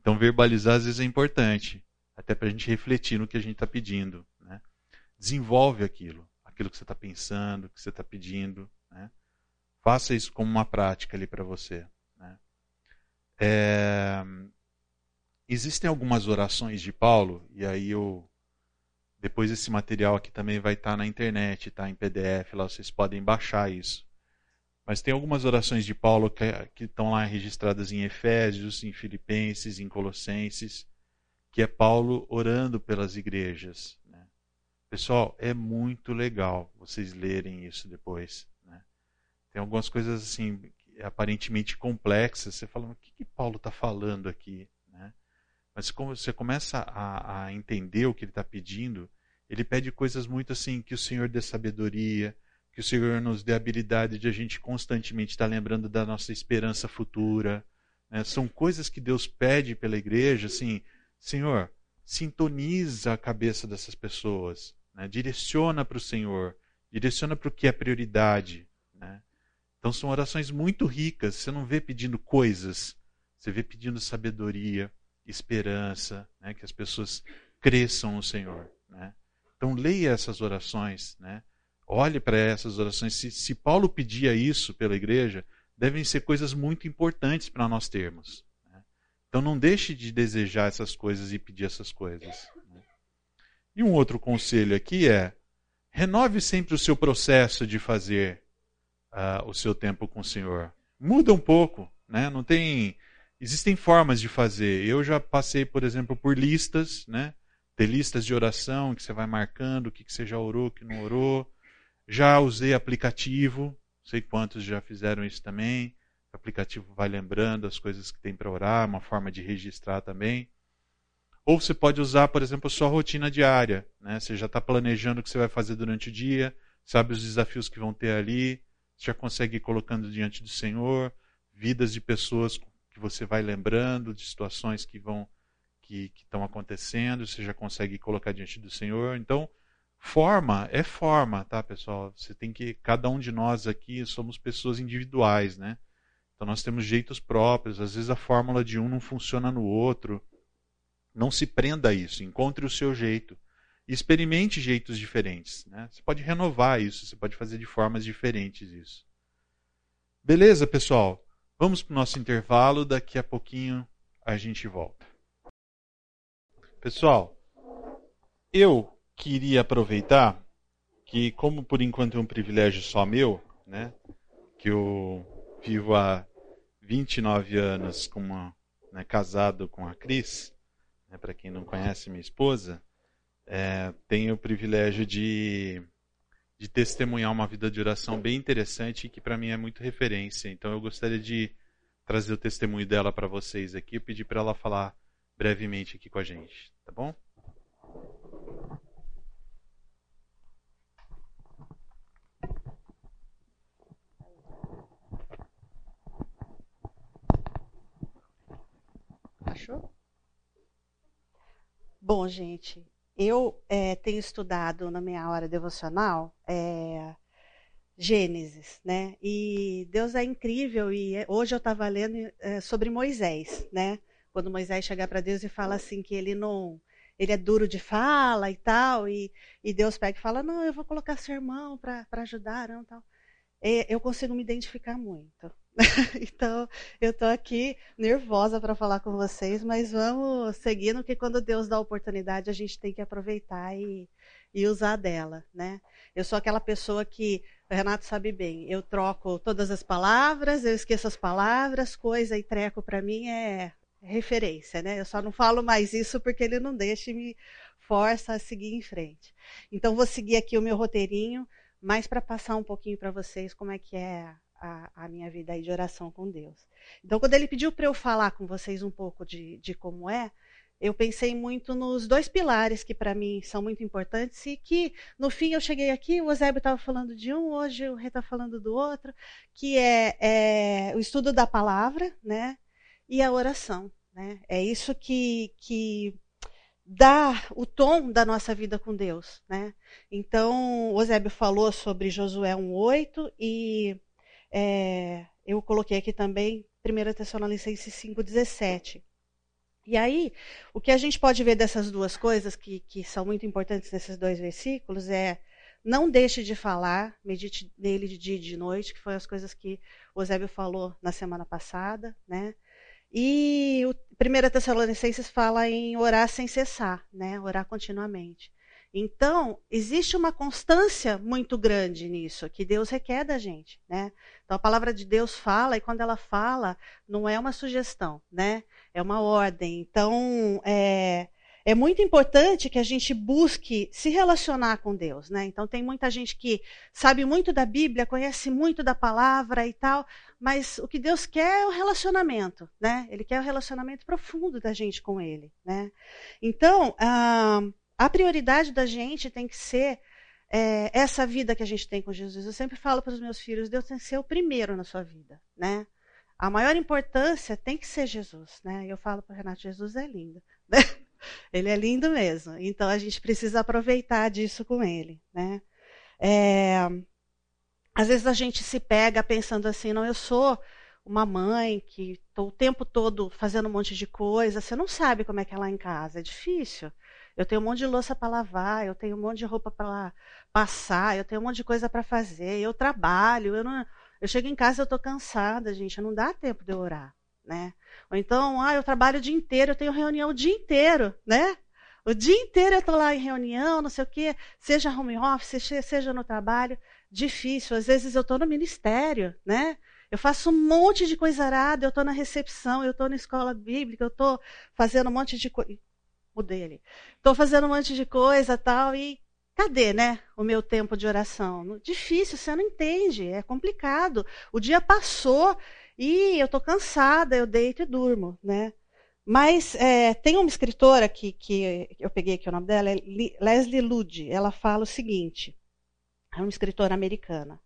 Então verbalizar às vezes é importante até para a gente refletir no que a gente está pedindo. Né? Desenvolve aquilo, aquilo que você está pensando, que você está pedindo. Né? Faça isso como uma prática ali para você. Né? É... Existem algumas orações de Paulo, e aí eu. Depois esse material aqui também vai estar tá na internet, tá em PDF, lá vocês podem baixar isso. Mas tem algumas orações de Paulo que, que estão lá registradas em Efésios, em Filipenses, em Colossenses que é Paulo orando pelas igrejas. Né? Pessoal, é muito legal vocês lerem isso depois. Né? Tem algumas coisas assim aparentemente complexas. Você fala, o que, que Paulo está falando aqui? Né? Mas como você começa a, a entender o que ele está pedindo, ele pede coisas muito assim que o Senhor dê sabedoria, que o Senhor nos dê a habilidade de a gente constantemente estar lembrando da nossa esperança futura. Né? São coisas que Deus pede pela igreja, assim, Senhor, sintoniza a cabeça dessas pessoas, né? direciona para o Senhor, direciona para o que é prioridade. Né? Então são orações muito ricas. Você não vê pedindo coisas, você vê pedindo sabedoria, esperança, né? que as pessoas cresçam no Senhor. Né? Então leia essas orações, né? Olhe para essas orações. Se, se Paulo pedia isso pela igreja, devem ser coisas muito importantes para nós termos. Então não deixe de desejar essas coisas e pedir essas coisas. Né? E um outro conselho aqui é: renove sempre o seu processo de fazer uh, o seu tempo com o Senhor. Muda um pouco, né? Não tem, existem formas de fazer. Eu já passei, por exemplo, por listas, né? Ter listas de oração que você vai marcando o que, que você já orou, o que não orou. Já usei aplicativo, sei quantos já fizeram isso também. O aplicativo vai lembrando as coisas que tem para orar, uma forma de registrar também. Ou você pode usar, por exemplo, a sua rotina diária. Né? Você já está planejando o que você vai fazer durante o dia, sabe os desafios que vão ter ali, você já consegue ir colocando diante do Senhor, vidas de pessoas que você vai lembrando, de situações que vão que, estão acontecendo, você já consegue colocar diante do Senhor. Então, forma é forma, tá, pessoal? Você tem que cada um de nós aqui somos pessoas individuais, né? Então nós temos jeitos próprios, às vezes a fórmula de um não funciona no outro. Não se prenda a isso, encontre o seu jeito. Experimente jeitos diferentes. Né? Você pode renovar isso, você pode fazer de formas diferentes isso. Beleza, pessoal? Vamos para o nosso intervalo, daqui a pouquinho a gente volta. Pessoal, eu queria aproveitar que, como por enquanto é um privilégio só meu, né, que eu vivo há 29 anos com uma, né, casado com a Cris, né, para quem não conhece minha esposa, é, tenho o privilégio de, de testemunhar uma vida de oração bem interessante que para mim é muito referência. Então eu gostaria de trazer o testemunho dela para vocês aqui e pedir para ela falar brevemente aqui com a gente, tá bom? Achou? Bom, gente, eu é, tenho estudado na minha hora devocional é, Gênesis, né? E Deus é incrível e é, hoje eu estava lendo é, sobre Moisés, né? Quando Moisés chega para Deus e fala assim que ele não, ele é duro de fala e tal, e, e Deus pega e fala não, eu vou colocar seu irmão para ajudar, não tal. É, eu consigo me identificar muito. então, eu estou aqui nervosa para falar com vocês, mas vamos seguindo, que quando Deus dá oportunidade, a gente tem que aproveitar e, e usar dela, né? Eu sou aquela pessoa que, o Renato sabe bem, eu troco todas as palavras, eu esqueço as palavras, coisa e treco para mim é referência, né? Eu só não falo mais isso porque ele não deixa e me força a seguir em frente. Então, vou seguir aqui o meu roteirinho, mais para passar um pouquinho para vocês como é que é a, a, minha vida aí de oração com Deus. Então, quando ele pediu para eu falar com vocês um pouco de, de como é, eu pensei muito nos dois pilares que para mim são muito importantes e que no fim eu cheguei aqui, o Eusébio estava falando de um, hoje o Rê está falando do outro, que é, é, o estudo da palavra, né, e a oração, né. É isso que, que dá o tom da nossa vida com Deus, né. Então, o Eusébio falou sobre Josué 1:8 e é, eu coloquei aqui também 1 Tessalonicenses 5,17. E aí, o que a gente pode ver dessas duas coisas, que, que são muito importantes nesses dois versículos, é não deixe de falar, medite nele de dia e de noite, que foi as coisas que o Eusébio falou na semana passada, né? E o 1 Tessalonicenses fala em orar sem cessar, né? Orar continuamente. Então, existe uma constância muito grande nisso, que Deus requer da gente, né? Então, a palavra de Deus fala, e quando ela fala, não é uma sugestão, né? É uma ordem. Então, é, é muito importante que a gente busque se relacionar com Deus, né? Então, tem muita gente que sabe muito da Bíblia, conhece muito da palavra e tal, mas o que Deus quer é o relacionamento, né? Ele quer o relacionamento profundo da gente com Ele, né? Então, ah, a prioridade da gente tem que ser é, essa vida que a gente tem com Jesus. Eu sempre falo para os meus filhos, Deus tem que ser o primeiro na sua vida, né? A maior importância tem que ser Jesus, né? Eu falo para Renato, Jesus é lindo, né? Ele é lindo mesmo. Então a gente precisa aproveitar disso com ele, né? É, às vezes a gente se pega pensando assim, não, eu sou uma mãe que estou o tempo todo fazendo um monte de coisa, você não sabe como é que é lá em casa, é difícil. Eu tenho um monte de louça para lavar, eu tenho um monte de roupa para passar, eu tenho um monte de coisa para fazer, eu trabalho, eu não, eu chego em casa eu estou cansada, gente, não dá tempo de orar, né? Ou então, ah, eu trabalho o dia inteiro, eu tenho reunião o dia inteiro, né? O dia inteiro eu estou lá em reunião, não sei o quê, seja home office, seja no trabalho, difícil. Às vezes eu estou no ministério, né? Eu faço um monte de coisa arada, eu estou na recepção, eu estou na escola bíblica, eu estou fazendo um monte de coisa mudei ali. Estou fazendo um monte de coisa tal, e cadê, né, o meu tempo de oração? Difícil, você não entende, é complicado. O dia passou e eu estou cansada, eu deito e durmo, né? Mas é, tem uma escritora que, que eu peguei aqui o nome dela, é Leslie Ludd. Ela fala o seguinte: é uma escritora americana.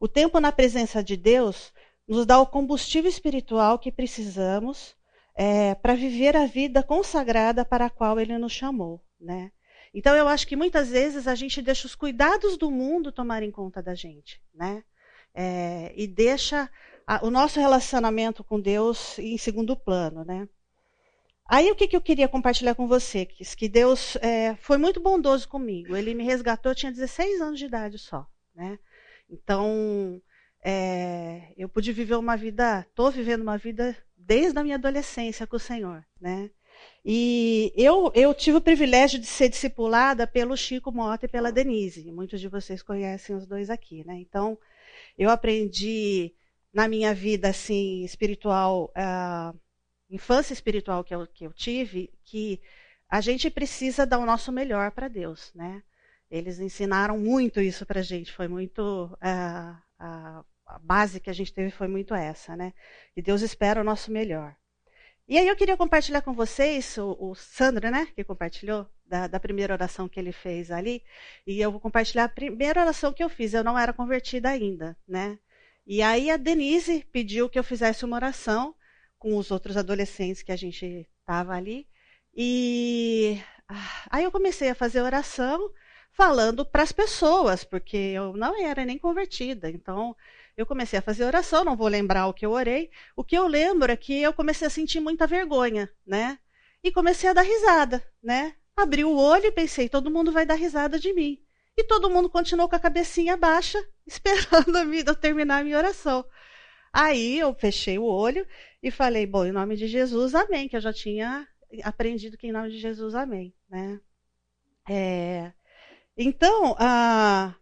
O tempo na presença de Deus nos dá o combustível espiritual que precisamos é, para viver a vida consagrada para a qual ele nos chamou, né? Então eu acho que muitas vezes a gente deixa os cuidados do mundo tomarem conta da gente, né? É, e deixa a, o nosso relacionamento com Deus em segundo plano, né? Aí o que, que eu queria compartilhar com você, que, Deus é, foi muito bondoso comigo. Ele me resgatou, eu tinha 16 anos de idade só, né? Então é, eu pude viver uma vida, estou vivendo uma vida desde a minha adolescência com o Senhor, né? E eu, eu tive o privilégio de ser discipulada pelo Chico Mota e pela Denise. Muitos de vocês conhecem os dois aqui, né? Então, eu aprendi na minha vida assim espiritual, uh, infância espiritual que eu, que eu tive, que a gente precisa dar o nosso melhor para Deus, né? Eles ensinaram muito isso para gente, foi muito uh, a, a base que a gente teve foi muito essa, né? E Deus espera o nosso melhor. E aí eu queria compartilhar com vocês, o, o Sandro, né, que compartilhou, da, da, primeira oração que ele fez ali, e eu vou compartilhar a primeira oração que eu fiz, eu não era convertida ainda, né? E aí a Denise pediu que eu fizesse uma oração com os outros adolescentes que a gente estava ali, e ah, aí eu comecei a fazer oração falando para as pessoas, porque eu não era nem convertida, então eu comecei a fazer oração, não vou lembrar o que eu orei. O que eu lembro é que eu comecei a sentir muita vergonha, né? E comecei a dar risada, né? Abri o olho e pensei, todo mundo vai dar risada de mim. E todo mundo continuou com a cabecinha baixa, esperando vida terminar a minha oração. Aí eu fechei o olho e falei, bom, em nome de Jesus, amém, que eu já tinha aprendido que em nome de Jesus, amém, né? É, então, ah,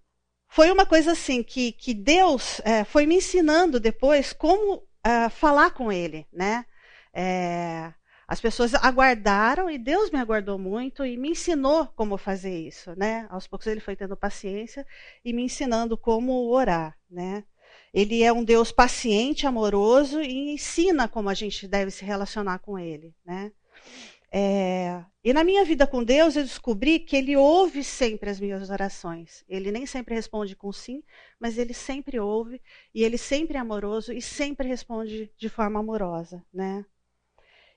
foi uma coisa assim que, que Deus é, foi me ensinando depois como é, falar com Ele, né? É, as pessoas aguardaram e Deus me aguardou muito e me ensinou como fazer isso, né? Aos poucos ele foi tendo paciência e me ensinando como orar, né? Ele é um Deus paciente, amoroso e ensina como a gente deve se relacionar com ele, né? É, e na minha vida com Deus, eu descobri que Ele ouve sempre as minhas orações. Ele nem sempre responde com sim, mas Ele sempre ouve, e Ele sempre é amoroso e sempre responde de forma amorosa. Né?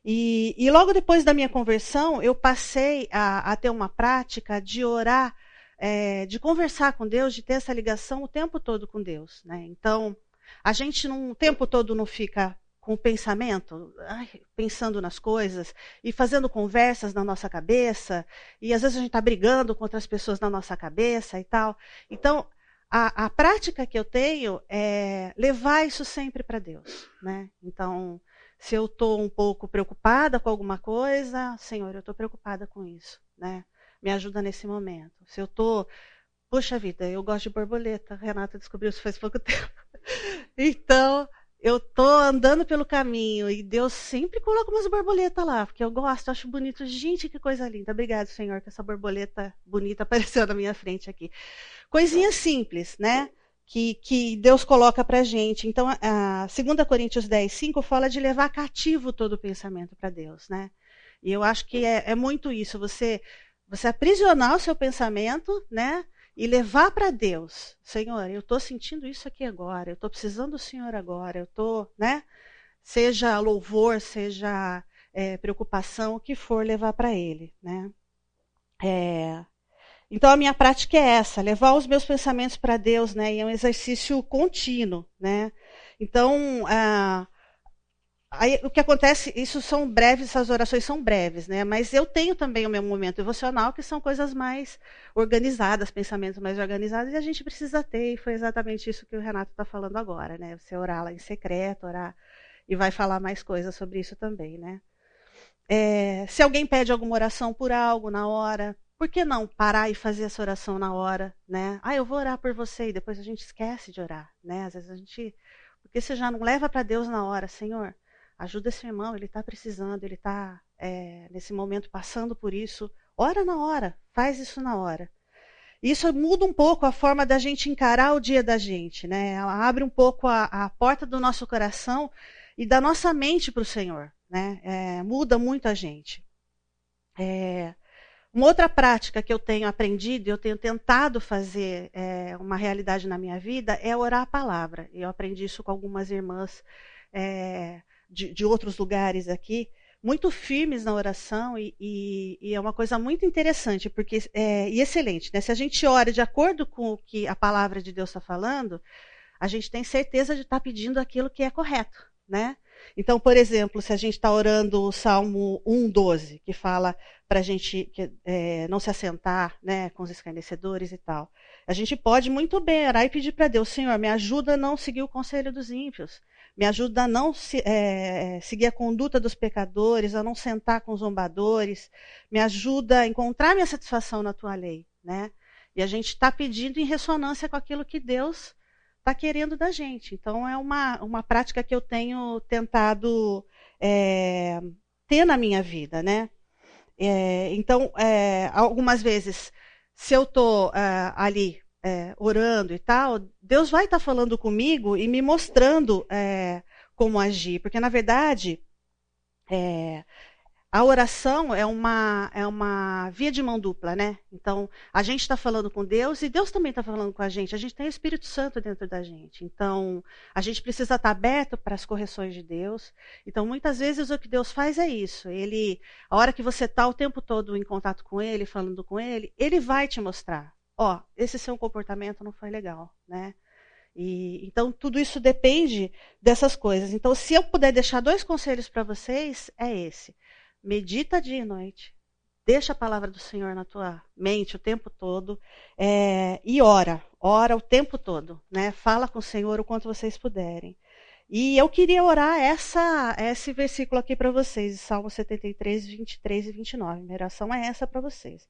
E, e logo depois da minha conversão, eu passei a, a ter uma prática de orar, é, de conversar com Deus, de ter essa ligação o tempo todo com Deus. Né? Então, a gente não, o tempo todo não fica com o pensamento, ai, pensando nas coisas e fazendo conversas na nossa cabeça, e às vezes a gente está brigando com outras pessoas na nossa cabeça e tal. Então, a, a prática que eu tenho é levar isso sempre para Deus. Né? Então, se eu estou um pouco preocupada com alguma coisa, Senhor, eu estou preocupada com isso. Né? Me ajuda nesse momento. Se eu estou. Puxa vida, eu gosto de borboleta. Renata descobriu isso faz pouco tempo. Então, eu tô andando pelo caminho e Deus sempre coloca umas borboletas lá, porque eu gosto, acho bonito. Gente, que coisa linda. Obrigado, Senhor, que essa borboleta bonita apareceu na minha frente aqui. Coisinha simples, né? Que, que Deus coloca pra gente. Então, a 2 Coríntios 10, 5 fala de levar cativo todo o pensamento para Deus, né? E eu acho que é, é muito isso. Você, você aprisionar o seu pensamento, né? E levar para Deus, Senhor, eu estou sentindo isso aqui agora, eu estou precisando do Senhor agora, eu estou, né? Seja louvor, seja é, preocupação, o que for, levar para Ele, né? É, então a minha prática é essa, levar os meus pensamentos para Deus, né? E é um exercício contínuo, né? Então, ah, Aí, o que acontece, isso são breves, essas orações são breves, né? Mas eu tenho também o meu momento devocional, que são coisas mais organizadas, pensamentos mais organizados, e a gente precisa ter, e foi exatamente isso que o Renato está falando agora, né? Você orar lá em secreto, orar, e vai falar mais coisas sobre isso também, né? É, se alguém pede alguma oração por algo na hora, por que não parar e fazer essa oração na hora, né? Ah, eu vou orar por você, e depois a gente esquece de orar, né? Às vezes a gente. Porque você já não leva para Deus na hora, Senhor Ajuda esse irmão, ele está precisando, ele está é, nesse momento passando por isso. Ora na hora, faz isso na hora. Isso muda um pouco a forma da gente encarar o dia da gente, né? Abre um pouco a, a porta do nosso coração e da nossa mente para o Senhor, né? É, muda muito a gente. É, uma outra prática que eu tenho aprendido, eu tenho tentado fazer é, uma realidade na minha vida, é orar a palavra. Eu aprendi isso com algumas irmãs é, de, de outros lugares aqui, muito firmes na oração e, e, e, é uma coisa muito interessante porque é, e excelente. Né? Se a gente ora de acordo com o que a palavra de Deus está falando, a gente tem certeza de estar tá pedindo aquilo que é correto. Né? Então, por exemplo, se a gente está orando o Salmo 1,12, que fala para a gente que, é, não se assentar né, com os escarnecedores e tal, a gente pode muito bem orar e pedir para Deus, Senhor, me ajuda a não seguir o conselho dos ímpios me ajuda a não se, é, seguir a conduta dos pecadores, a não sentar com os zombadores, me ajuda a encontrar minha satisfação na tua lei, né? E a gente está pedindo em ressonância com aquilo que Deus está querendo da gente. Então, é uma, uma prática que eu tenho tentado é, ter na minha vida, né? É, então, é, algumas vezes, se eu estou é, ali é, orando e tal, Deus vai estar tá falando comigo e me mostrando é, como agir, porque na verdade a oração é uma, é uma via de mão dupla, né? Então, a gente está falando com Deus e Deus também está falando com a gente. A gente tem o Espírito Santo dentro da gente. Então, a gente precisa estar tá aberto para as correções de Deus. Então, muitas vezes o que Deus faz é isso. Ele, a hora que você está o tempo todo em contato com Ele, falando com Ele, Ele vai te mostrar. Ó, esse seu comportamento não foi legal, né? E, então, tudo isso depende dessas coisas. Então, se eu puder deixar dois conselhos para vocês, é esse medita dia e noite. Deixa a palavra do Senhor na tua mente o tempo todo é, e ora, ora o tempo todo, né? Fala com o Senhor o quanto vocês puderem. E eu queria orar essa, esse versículo aqui para vocês, Salmo 73, 23 e 29. Minha oração é essa para vocês.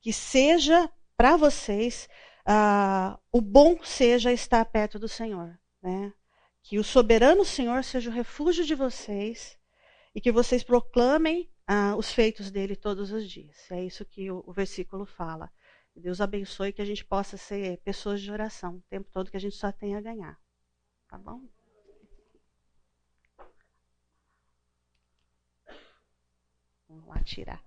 Que seja para vocês, uh, o bom seja estar perto do Senhor. Né? Que o soberano Senhor seja o refúgio de vocês e que vocês proclamem ah, os feitos dele todos os dias. É isso que o, o versículo fala. Deus abençoe que a gente possa ser pessoas de oração o tempo todo que a gente só tem a ganhar. Tá bom? Vamos lá tirar.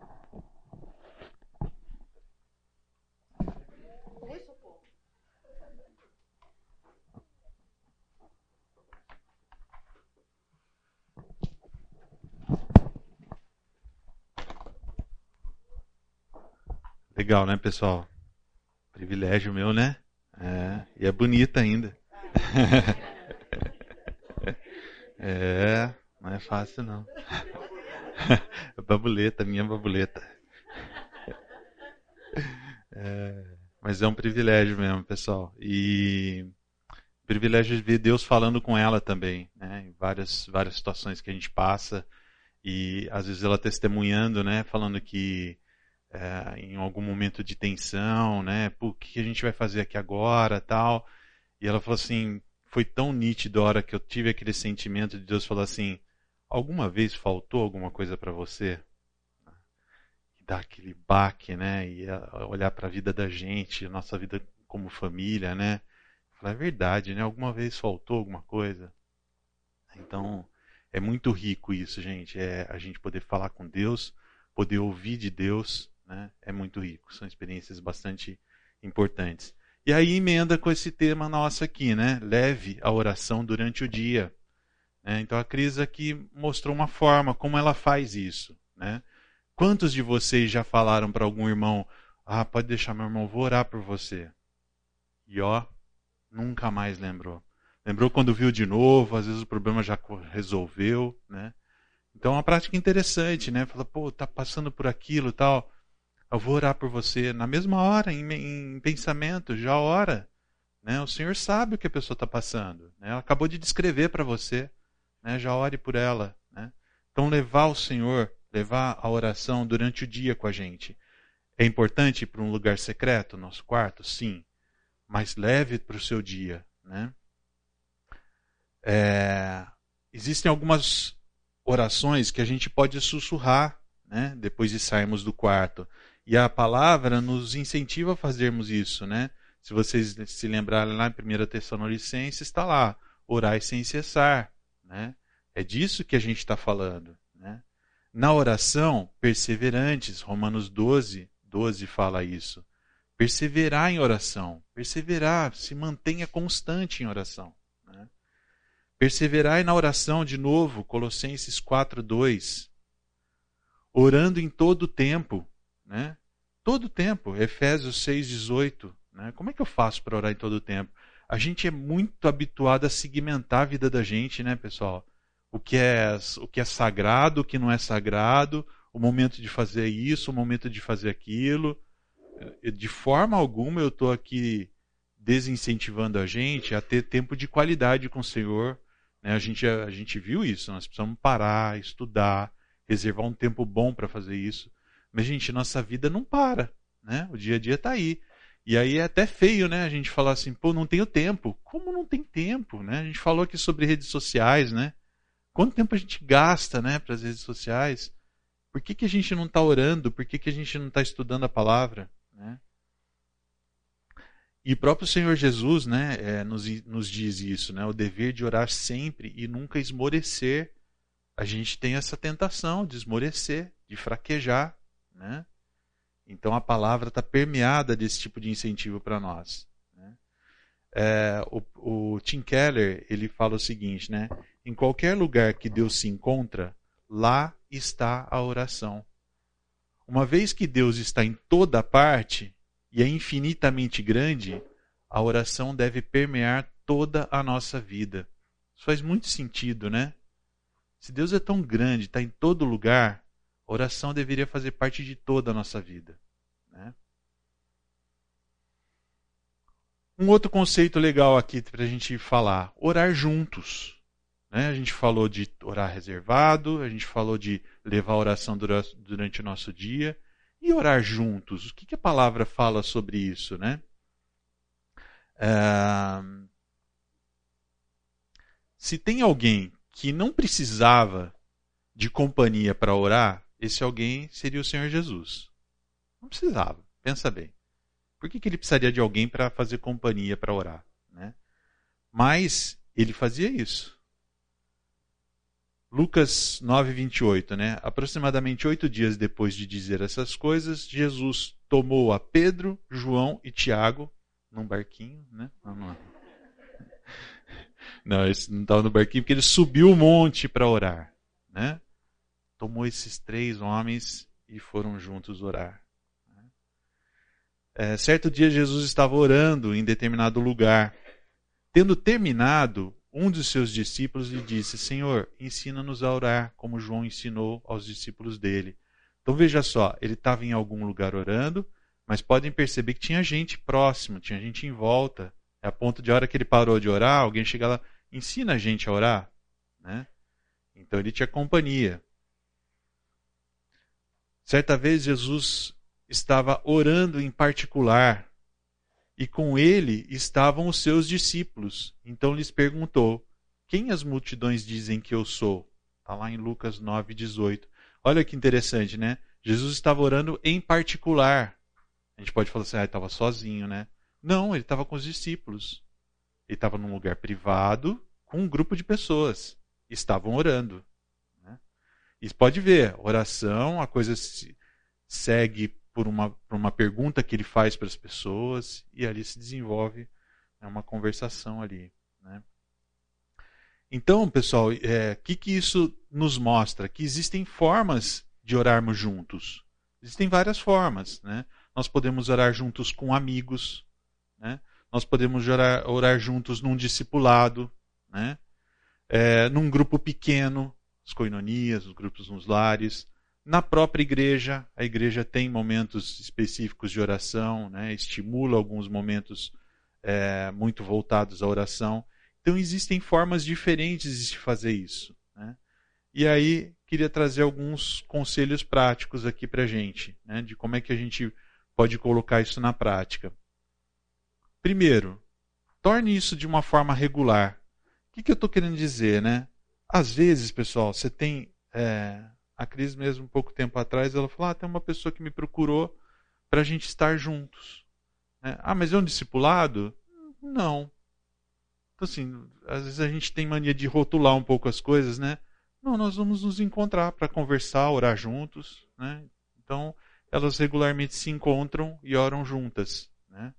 Legal, né, pessoal? Privilégio meu, né? É, e é bonita ainda. é, não é fácil não. babuleta, minha babuleta. É, mas é um privilégio mesmo, pessoal. E privilégio de ver Deus falando com ela também, né? Em várias, várias situações que a gente passa. E às vezes ela testemunhando, né? Falando que é, em algum momento de tensão, né? O que a gente vai fazer aqui agora, tal. E ela falou assim, foi tão nítido a hora que eu tive aquele sentimento de Deus falar assim, alguma vez faltou alguma coisa para você? Dar aquele baque, né? E olhar para a vida da gente, nossa vida como família, né? Falar, é verdade, né? Alguma vez faltou alguma coisa? Então, é muito rico isso, gente. É a gente poder falar com Deus, poder ouvir de Deus né? É muito rico, são experiências bastante importantes. E aí emenda com esse tema nosso aqui, né? Leve a oração durante o dia. Né? Então a Cris aqui mostrou uma forma como ela faz isso, né? Quantos de vocês já falaram para algum irmão, ah, pode deixar meu irmão, vou orar por você. E ó, nunca mais lembrou. Lembrou quando viu de novo, às vezes o problema já resolveu, né? Então é uma prática interessante, né? Fala, pô, tá passando por aquilo tal. Eu vou orar por você na mesma hora, em, em pensamento, já ora. Né? O Senhor sabe o que a pessoa está passando. Né? Ela acabou de descrever para você. Né? Já ore por ela. Né? Então, levar o Senhor, levar a oração durante o dia com a gente. É importante para um lugar secreto, nosso quarto? Sim. Mas leve para o seu dia. Né? É... Existem algumas orações que a gente pode sussurrar né? depois de sairmos do quarto. E a palavra nos incentiva a fazermos isso, né? Se vocês se lembrarem lá em 1 Tessalonicenses, está lá, orai sem cessar, né? É disso que a gente está falando, né? Na oração, perseverantes, Romanos 12, 12 fala isso. Perseverar em oração, perseverar, se mantenha constante em oração. Né? Perseverar na oração, de novo, Colossenses 4, 2. Orando em todo o tempo, né? Todo tempo, Efésios 6,18. Né? Como é que eu faço para orar em todo tempo? A gente é muito habituado a segmentar a vida da gente, né, pessoal? O que é, o que é sagrado, o que não é sagrado, o momento de fazer isso, o momento de fazer aquilo. De forma alguma eu estou aqui desincentivando a gente a ter tempo de qualidade com o Senhor. Né? A, gente, a gente viu isso, nós precisamos parar, estudar, reservar um tempo bom para fazer isso. Mas, gente, nossa vida não para. Né? O dia a dia está aí. E aí é até feio, né? A gente falar assim, pô, não tenho tempo. Como não tem tempo, né? A gente falou aqui sobre redes sociais, né? Quanto tempo a gente gasta, né, para as redes sociais? Por que, que a gente não está orando? Por que, que a gente não está estudando a palavra? Né? E o próprio Senhor Jesus né, é, nos, nos diz isso, né, o dever de orar sempre e nunca esmorecer. A gente tem essa tentação de esmorecer, de fraquejar. Né? Então a palavra está permeada desse tipo de incentivo para nós. Né? É, o, o, Tim Keller ele fala o seguinte, né? Em qualquer lugar que Deus se encontra, lá está a oração. Uma vez que Deus está em toda parte e é infinitamente grande, a oração deve permear toda a nossa vida. Isso faz muito sentido, né? Se Deus é tão grande, está em todo lugar, oração deveria fazer parte de toda a nossa vida. Né? Um outro conceito legal aqui para a gente falar: orar juntos. Né? A gente falou de orar reservado, a gente falou de levar a oração durante o nosso dia e orar juntos. O que, que a palavra fala sobre isso, né? É... Se tem alguém que não precisava de companhia para orar, esse alguém seria o Senhor Jesus. Não precisava, pensa bem. Por que, que ele precisaria de alguém para fazer companhia para orar? Né? Mas ele fazia isso. Lucas 9, 28, né? Aproximadamente oito dias depois de dizer essas coisas, Jesus tomou a Pedro, João e Tiago num barquinho, né? Não, não. não esse não estava no barquinho porque ele subiu o monte para orar, né? Tomou esses três homens e foram juntos orar. É, certo dia Jesus estava orando em determinado lugar. Tendo terminado, um dos seus discípulos lhe disse: Senhor, ensina-nos a orar, como João ensinou aos discípulos dele. Então veja só, ele estava em algum lugar orando, mas podem perceber que tinha gente próximo, tinha gente em volta. É a ponto de a hora que ele parou de orar, alguém chega lá, ensina a gente a orar. Né? Então ele tinha companhia. Certa vez Jesus estava orando em particular e com ele estavam os seus discípulos. Então lhes perguntou: Quem as multidões dizem que eu sou? Está lá em Lucas 9, 18. Olha que interessante, né? Jesus estava orando em particular. A gente pode falar assim, ah, ele estava sozinho, né? Não, ele estava com os discípulos. Ele estava num lugar privado com um grupo de pessoas. Estavam orando. E pode ver, oração, a coisa se segue por uma, por uma pergunta que ele faz para as pessoas e ali se desenvolve né, uma conversação ali. Né? Então, pessoal, o é, que, que isso nos mostra? Que existem formas de orarmos juntos. Existem várias formas. Né? Nós podemos orar juntos com amigos, né? nós podemos orar, orar juntos num discipulado, né? É, num grupo pequeno, as coinonias, os grupos nos lares. Na própria igreja, a igreja tem momentos específicos de oração, né? estimula alguns momentos é, muito voltados à oração. Então, existem formas diferentes de se fazer isso. Né? E aí, queria trazer alguns conselhos práticos aqui para a gente, né? de como é que a gente pode colocar isso na prática. Primeiro, torne isso de uma forma regular. O que, que eu estou querendo dizer? Né? Às vezes, pessoal, você tem. É, a Cris, mesmo pouco tempo atrás, ela falou: ah, tem uma pessoa que me procurou para a gente estar juntos. É, ah, mas é um discipulado? Não. Então, assim, às vezes a gente tem mania de rotular um pouco as coisas, né? Não, nós vamos nos encontrar para conversar, orar juntos, né? Então, elas regularmente se encontram e oram juntas, né?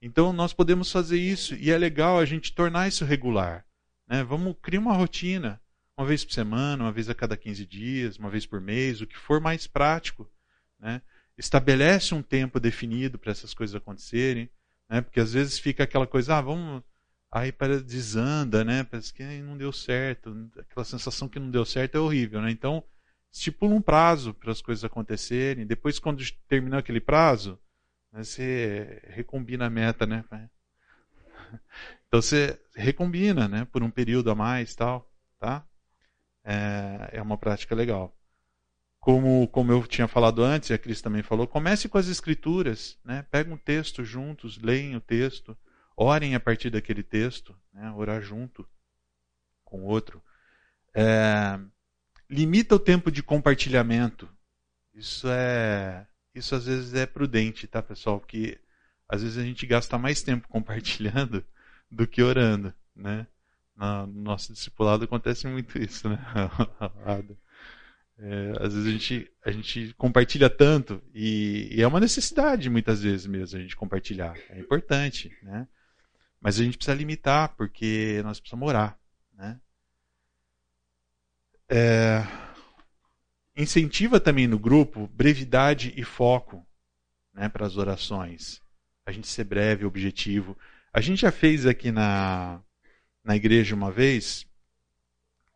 Então, nós podemos fazer isso e é legal a gente tornar isso regular, né? Vamos criar uma rotina uma vez por semana, uma vez a cada 15 dias, uma vez por mês, o que for mais prático. Né? Estabelece um tempo definido para essas coisas acontecerem, né? porque às vezes fica aquela coisa, ah, vamos. Aí para desanda, né? Parece que não deu certo. Aquela sensação que não deu certo é horrível, né? Então, estipula um prazo para as coisas acontecerem. Depois, quando terminar aquele prazo, né, você recombina a meta, né? Então você recombina, né? Por um período a mais, tal, tá? É, é uma prática legal. como, como eu tinha falado antes, e a Cris também falou, comece com as escrituras, né? Pega um texto juntos, leem o texto, orem a partir daquele texto, né? orar junto com o outro. É, limita o tempo de compartilhamento. Isso é, isso às vezes é prudente, tá, pessoal? Porque às vezes a gente gasta mais tempo compartilhando do que orando, né? No nosso discipulado acontece muito isso, né? É, às vezes a gente, a gente compartilha tanto e, e, é uma necessidade muitas vezes mesmo a gente compartilhar. É importante, né? Mas a gente precisa limitar porque nós precisamos orar, né? É, incentiva também no grupo brevidade e foco, né, para as orações. A gente ser breve, objetivo. A gente já fez aqui na na igreja uma vez,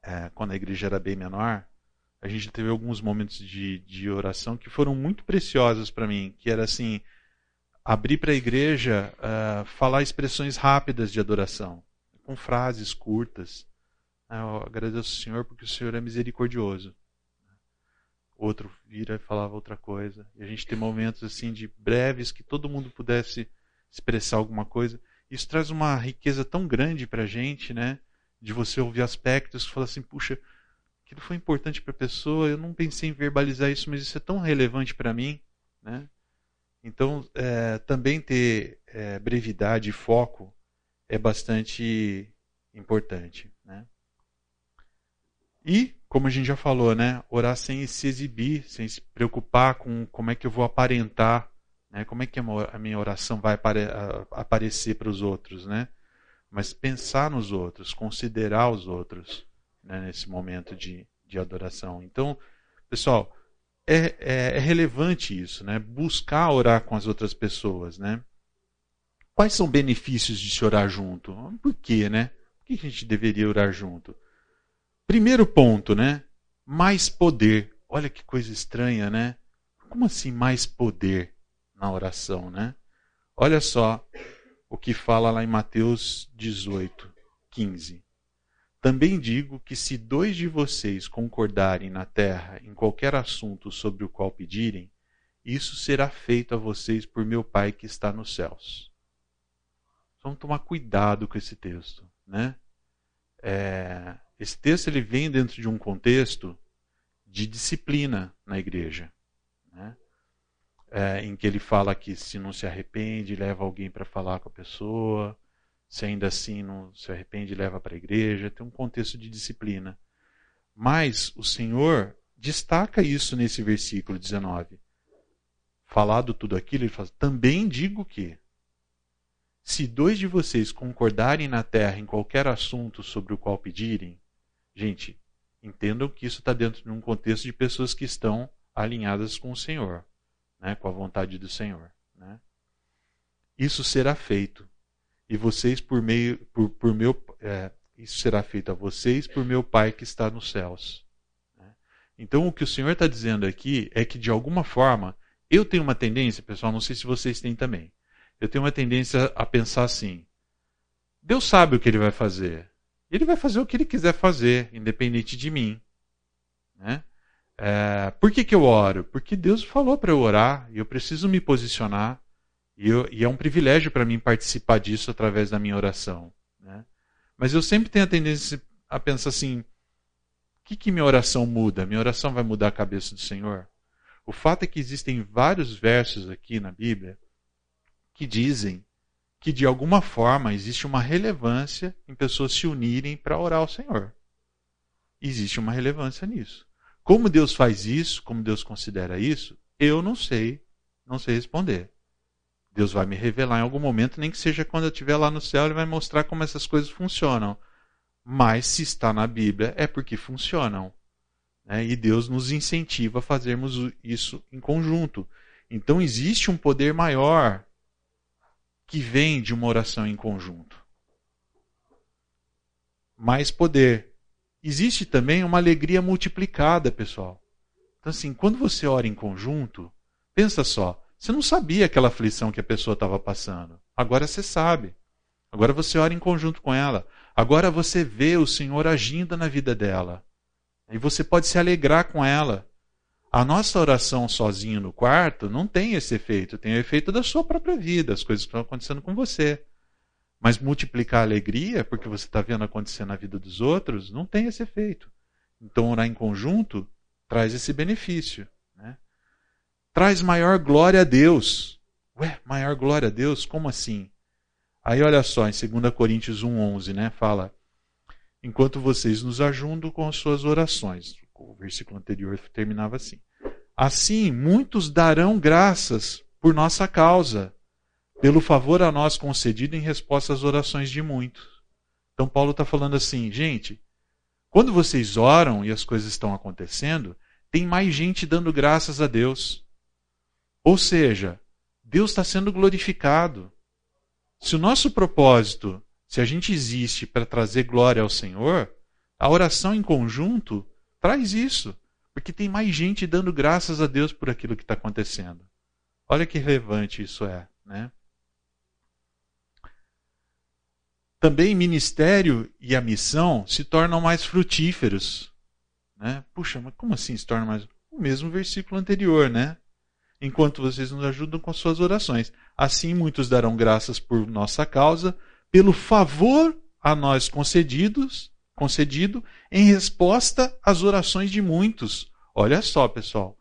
é, quando a igreja era bem menor, a gente teve alguns momentos de, de oração que foram muito preciosos para mim, que era assim, abrir para a igreja, uh, falar expressões rápidas de adoração, com frases curtas. Ah, eu agradeço ao Senhor porque o Senhor é misericordioso. Outro vira e falava outra coisa. E a gente tem momentos assim de breves que todo mundo pudesse expressar alguma coisa. Isso traz uma riqueza tão grande para a gente, né? De você ouvir aspectos que fala assim, puxa, aquilo foi importante para a pessoa, eu não pensei em verbalizar isso, mas isso é tão relevante para mim, né? Então, é, também ter é, brevidade e foco é bastante importante, né? E, como a gente já falou, né? Orar sem se exibir, sem se preocupar com como é que eu vou aparentar né? Como é que a minha oração vai aparecer para os outros? Né? Mas pensar nos outros, considerar os outros né? nesse momento de, de adoração. Então, pessoal, é, é, é, relevante isso, né? buscar orar com as outras pessoas. Né? Quais são benefícios de se orar junto? Por quê? Né? Por que a gente deveria orar junto? Primeiro ponto, né? Mais poder. Olha que coisa estranha, né? Como assim mais poder? Na oração, né? Olha só o que fala lá em Mateus 18, 15. Também digo que se dois de vocês concordarem na terra em qualquer assunto sobre o qual pedirem, isso será feito a vocês por meu Pai que está nos céus. Vamos tomar cuidado com esse texto, né? É, esse texto ele vem dentro de um contexto de disciplina na igreja? É, em que ele fala que se não se arrepende, leva alguém para falar com a pessoa, se ainda assim não se arrepende, leva para a igreja. Tem um contexto de disciplina. Mas o Senhor destaca isso nesse versículo 19. Falado tudo aquilo, ele fala: também digo que, se dois de vocês concordarem na terra em qualquer assunto sobre o qual pedirem, gente, entendam que isso está dentro de um contexto de pessoas que estão alinhadas com o Senhor né, com a vontade do Senhor. Né? Isso será feito. E vocês, por meio, por, por meu, é, isso será feito a vocês por meu Pai que está nos céus. Né? Então, o que o Senhor está dizendo aqui é que, de alguma forma, eu tenho uma tendência, pessoal, não sei se vocês têm também, eu tenho uma tendência a pensar assim: Deus sabe o que ele vai fazer. Ele vai fazer o que ele quiser fazer, independente de mim. Né? É, por que, que eu oro? Porque Deus falou para eu orar e eu preciso me posicionar. E, eu, e é um privilégio para mim participar disso através da minha oração. Né? Mas eu sempre tenho a tendência a pensar assim: o que, que minha oração muda? Minha oração vai mudar a cabeça do Senhor? O fato é que existem vários versos aqui na Bíblia que dizem que de alguma forma existe uma relevância em pessoas se unirem para orar ao Senhor. Existe uma relevância nisso. Como Deus faz isso, como Deus considera isso, eu não sei, não sei responder. Deus vai me revelar em algum momento, nem que seja quando eu estiver lá no céu, ele vai mostrar como essas coisas funcionam. Mas se está na Bíblia, é porque funcionam. Né? E Deus nos incentiva a fazermos isso em conjunto. Então existe um poder maior que vem de uma oração em conjunto. Mais poder existe também uma alegria multiplicada, pessoal. Então, assim, quando você ora em conjunto, pensa só, você não sabia aquela aflição que a pessoa estava passando. Agora você sabe. Agora você ora em conjunto com ela. Agora você vê o Senhor agindo na vida dela. E você pode se alegrar com ela. A nossa oração sozinho no quarto não tem esse efeito, tem o efeito da sua própria vida, as coisas que estão acontecendo com você. Mas multiplicar a alegria, porque você está vendo acontecer na vida dos outros, não tem esse efeito. Então, orar em conjunto traz esse benefício. Né? Traz maior glória a Deus. Ué, maior glória a Deus? Como assim? Aí olha só, em 2 Coríntios 1,11, né? Fala: Enquanto vocês nos ajudam com as suas orações. O versículo anterior terminava assim. Assim, muitos darão graças por nossa causa, pelo favor a nós concedido em resposta às orações de muitos. Então, Paulo está falando assim, gente, quando vocês oram e as coisas estão acontecendo, tem mais gente dando graças a Deus. Ou seja, Deus está sendo glorificado. Se o nosso propósito, se a gente existe para trazer glória ao Senhor, a oração em conjunto traz isso, porque tem mais gente dando graças a Deus por aquilo que está acontecendo. Olha que relevante isso é, né? Também ministério e a missão se tornam mais frutíferos. Né? Puxa, mas como assim se torna mais? O mesmo versículo anterior, né? enquanto vocês nos ajudam com suas orações. Assim, muitos darão graças por nossa causa, pelo favor a nós concedidos, concedido, em resposta às orações de muitos. Olha só, pessoal.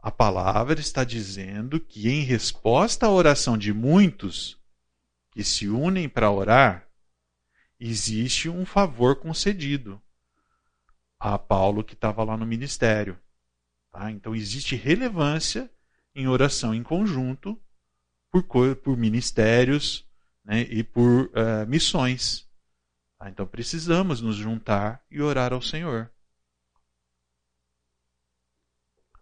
A palavra está dizendo que, em resposta à oração de muitos que se unem para orar, existe um favor concedido a Paulo que estava lá no ministério. Tá? Então, existe relevância em oração em conjunto por, por ministérios né, e por uh, missões. Tá? Então precisamos nos juntar e orar ao Senhor.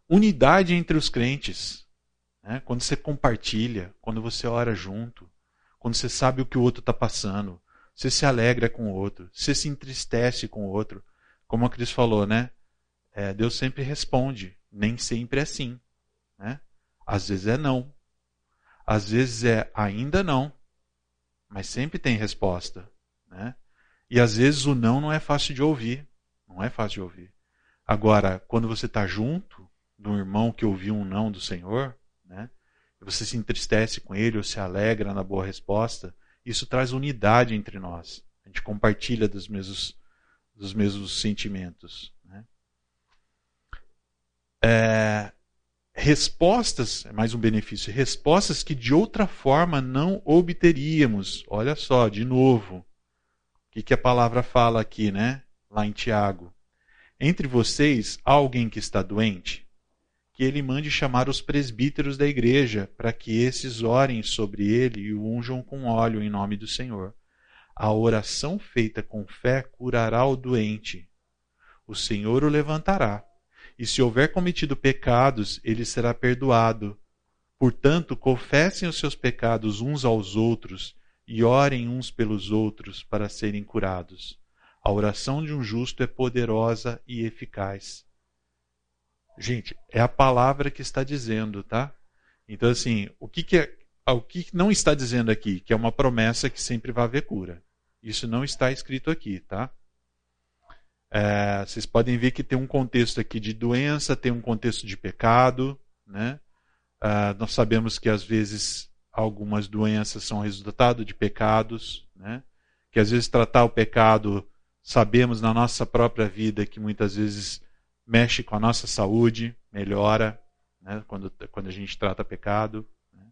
Unidade entre os crentes. Né? Quando você compartilha, quando você ora junto, quando você sabe o que o outro está passando, você se alegra com o outro, você se entristece com o outro. Como a Cris falou, né? É, Deus sempre responde, nem sempre é assim. Né? Às vezes é não. Às vezes é ainda não. Mas sempre tem resposta. Né? E às vezes o não não é fácil de ouvir. Não é fácil de ouvir. Agora, quando você está junto de um irmão que ouviu um não do Senhor, né? você se entristece com ele ou se alegra na boa resposta, isso traz unidade entre nós. A gente compartilha dos mesmos, dos mesmos sentimentos. Né? É, respostas, é mais um benefício, respostas que de outra forma não obteríamos. Olha só, de novo, o que, que a palavra fala aqui, né? Lá em Tiago. Entre vocês há alguém que está doente? Que ele mande chamar os presbíteros da igreja, para que esses orem sobre ele e o unjam com óleo em nome do Senhor. A oração feita com fé curará o doente. O Senhor o levantará e se houver cometido pecados, ele será perdoado. Portanto, confessem os seus pecados uns aos outros e orem uns pelos outros para serem curados. A oração de um justo é poderosa e eficaz. Gente, é a palavra que está dizendo, tá? Então, assim, o que, que é, o que não está dizendo aqui? Que é uma promessa que sempre vai haver cura. Isso não está escrito aqui, tá? É, vocês podem ver que tem um contexto aqui de doença, tem um contexto de pecado. Né? É, nós sabemos que às vezes algumas doenças são resultado de pecados, né? que às vezes tratar o pecado, sabemos na nossa própria vida que muitas vezes mexe com a nossa saúde, melhora né? quando, quando a gente trata pecado. Né?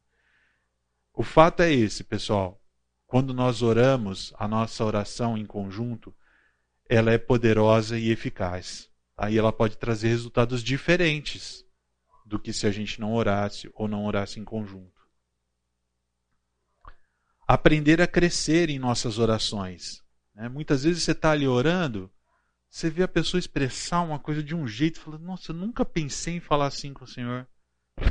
O fato é esse, pessoal. Quando nós oramos, a nossa oração em conjunto, ela é poderosa e eficaz. Aí ela pode trazer resultados diferentes do que se a gente não orasse ou não orasse em conjunto. Aprender a crescer em nossas orações. Né? Muitas vezes você está ali orando, você vê a pessoa expressar uma coisa de um jeito, fala, nossa, eu nunca pensei em falar assim com o Senhor.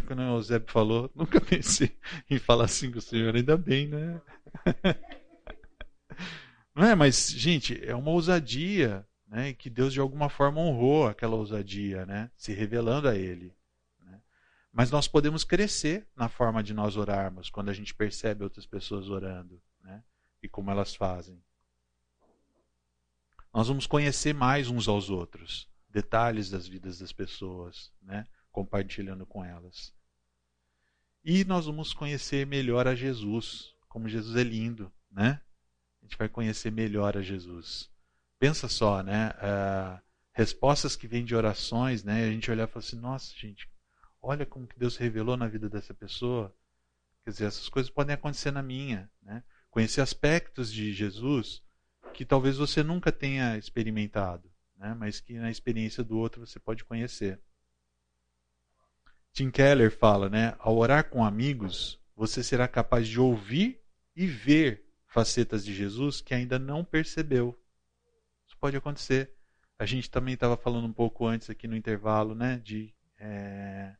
Quando o Eusébio falou, nunca pensei em falar assim com o Senhor, ainda bem, né? Não é? Mas, gente, é uma ousadia, né? Que Deus de alguma forma honrou aquela ousadia, né? Se revelando a Ele. Né? Mas nós podemos crescer na forma de nós orarmos quando a gente percebe outras pessoas orando, né? E como elas fazem. Nós vamos conhecer mais uns aos outros. detalhes das vidas das pessoas, né? compartilhando com elas. E nós vamos conhecer melhor a Jesus, como Jesus é lindo, né? A gente vai conhecer melhor a Jesus. Pensa só, né? Uh, respostas que vêm de orações, né? A gente olhar e falar assim, nossa, gente, olha como que Deus revelou na vida dessa pessoa. Quer dizer, essas coisas podem acontecer na minha, né? Conhecer aspectos de Jesus que talvez você nunca tenha experimentado, né? Mas que na experiência do outro você pode conhecer. Tim Keller fala, né? Ao orar com amigos, você será capaz de ouvir e ver facetas de Jesus que ainda não percebeu. Isso pode acontecer. A gente também estava falando um pouco antes aqui no intervalo, né? De é,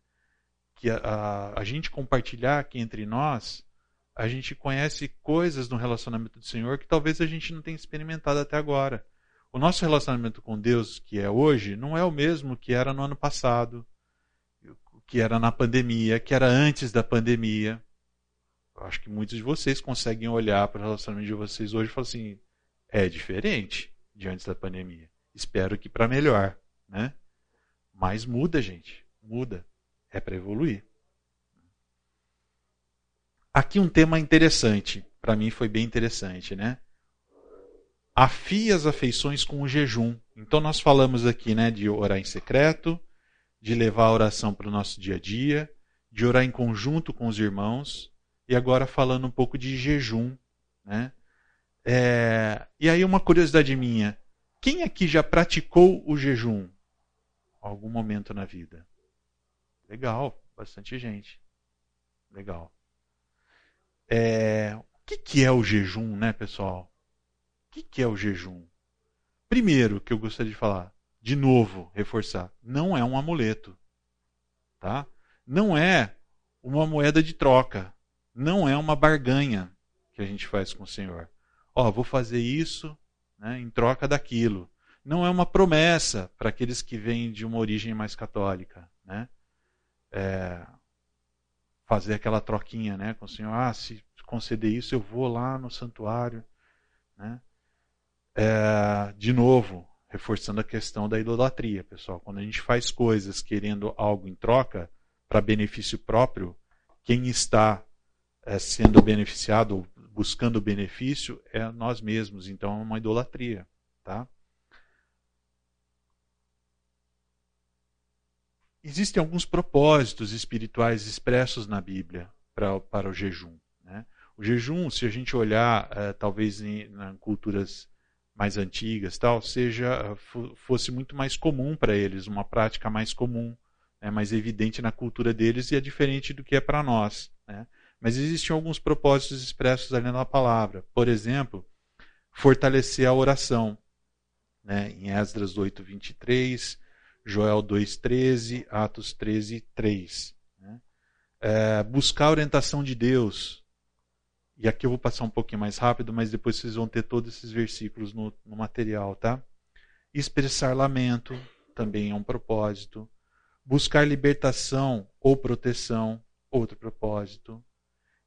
que a, a, a, gente compartilhar aqui entre nós, a gente conhece coisas no relacionamento do Senhor que talvez a gente não tenha experimentado até agora. O nosso relacionamento com Deus, que é hoje, não é o mesmo que era no ano passado que era na pandemia, que era antes da pandemia. Eu acho que muitos de vocês conseguem olhar para o relacionamento de vocês hoje e falar assim: é diferente de antes da pandemia. Espero que para melhor, né? Mas muda, gente, muda. É para evoluir. Aqui um tema interessante, para mim foi bem interessante, né? Afie as afeições com o jejum. Então nós falamos aqui, né, de orar em secreto, de levar a oração para o nosso dia a dia, de orar em conjunto com os irmãos, e agora falando um pouco de jejum. Né? É, e aí, uma curiosidade minha: quem aqui já praticou o jejum? Algum momento na vida? Legal, bastante gente. Legal. É, o que, que é o jejum, né, pessoal? O que, que é o jejum? Primeiro que eu gostaria de falar, de novo, reforçar, não é um amuleto. Tá? Não é uma moeda de troca. Não é uma barganha que a gente faz com o Senhor. Ó, vou fazer isso né, em troca daquilo. Não é uma promessa para aqueles que vêm de uma origem mais católica. Né? É, fazer aquela troquinha né, com o Senhor. Ah, se conceder isso, eu vou lá no santuário. Né? É, de novo, reforçando a questão da idolatria, pessoal. Quando a gente faz coisas querendo algo em troca para benefício próprio, quem está é, sendo beneficiado, buscando benefício, é nós mesmos. Então é uma idolatria, tá? Existem alguns propósitos espirituais expressos na Bíblia pra, para o jejum. Né? O jejum, se a gente olhar, é, talvez em, em culturas mais antigas, tal, seja fosse muito mais comum para eles, uma prática mais comum, né, mais evidente na cultura deles e é diferente do que é para nós. Né? Mas existiam alguns propósitos expressos ali na palavra. Por exemplo, fortalecer a oração. Né, em Esdras 8, 23, Joel 2, 13, Atos 13, 3. Né? É, buscar a orientação de Deus, e aqui eu vou passar um pouquinho mais rápido, mas depois vocês vão ter todos esses versículos no, no material, tá? Expressar lamento também é um propósito. Buscar libertação ou proteção, outro propósito.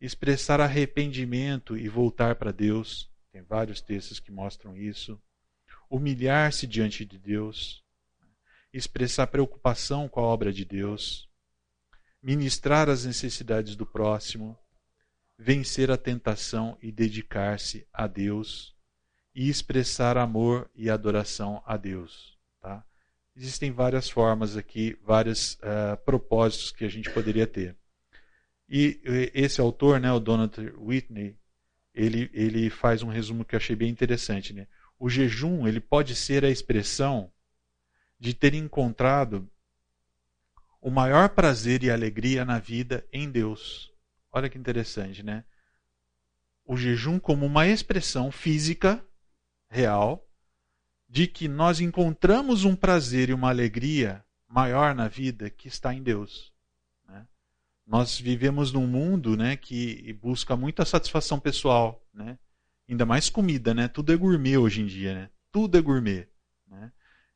Expressar arrependimento e voltar para Deus, tem vários textos que mostram isso. Humilhar-se diante de Deus. Expressar preocupação com a obra de Deus. Ministrar as necessidades do próximo vencer a tentação e dedicar-se a Deus e expressar amor e adoração a Deus. Tá? Existem várias formas aqui, vários uh, propósitos que a gente poderia ter. E esse autor, né, o Donald Whitney, ele, ele faz um resumo que eu achei bem interessante. Né? O jejum ele pode ser a expressão de ter encontrado o maior prazer e alegria na vida em Deus. Olha que interessante, né? O jejum como uma expressão física real de que nós encontramos um prazer e uma alegria maior na vida que está em Deus. Né? Nós vivemos num mundo né, que busca muita satisfação pessoal, né? ainda mais comida, né? tudo é gourmet hoje em dia, né? tudo é gourmet. Né?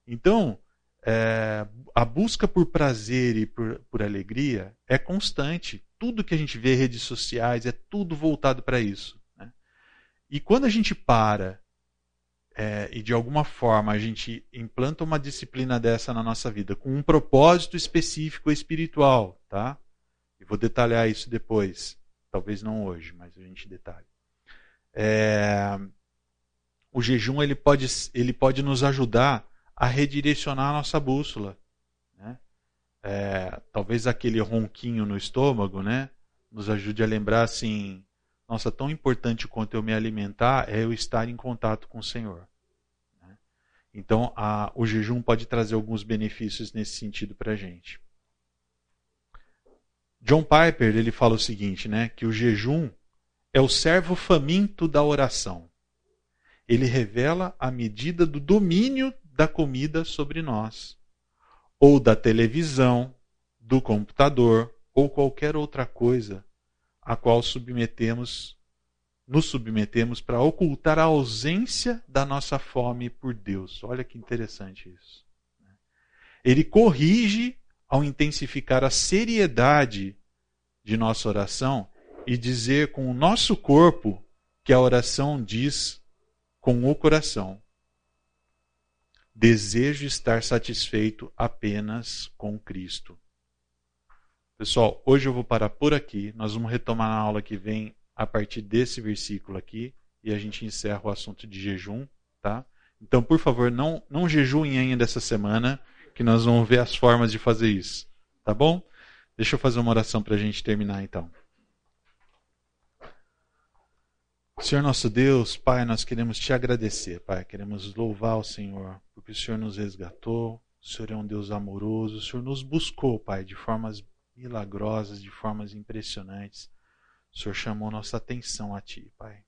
Então, é, a busca por prazer e por, por alegria é constante tudo que a gente vê redes sociais é tudo voltado para isso. Né? E quando a gente para é, e de alguma forma a gente implanta uma disciplina dessa na nossa vida com um propósito específico espiritual, tá? E vou detalhar isso depois, talvez não hoje, mas a gente detalha. É, o jejum ele pode, ele pode nos ajudar a redirecionar a nossa bússola. Né? É, talvez aquele ronquinho no estômago, né, nos ajude a lembrar assim, nossa, tão importante quanto eu me alimentar é eu estar em contato com o Senhor. Né? Então, a, o jejum pode trazer alguns benefícios nesse sentido para a gente. John Piper ele fala o seguinte, né, que o jejum é o servo faminto da oração. Ele revela a medida do domínio da comida sobre nós, ou da televisão, do computador ou qualquer outra coisa a qual submetemos, nos submetemos para ocultar a ausência da nossa fome por Deus. Olha que interessante isso. Ele corrige ao intensificar a seriedade de nossa oração e dizer com o nosso corpo que a oração diz com o coração. Desejo estar satisfeito apenas com Cristo. Pessoal, hoje eu vou parar por aqui. Nós vamos retomar na aula que vem a partir desse versículo aqui e a gente encerra o assunto de jejum, tá? Então, por favor, não não jejuem ainda essa semana, que nós vamos ver as formas de fazer isso, tá bom? Deixa eu fazer uma oração para a gente terminar então. Senhor nosso Deus, Pai, nós queremos te agradecer, Pai, queremos louvar o Senhor, porque o Senhor nos resgatou, o Senhor é um Deus amoroso, o Senhor nos buscou, Pai, de formas milagrosas, de formas impressionantes. O Senhor chamou nossa atenção a Ti, Pai.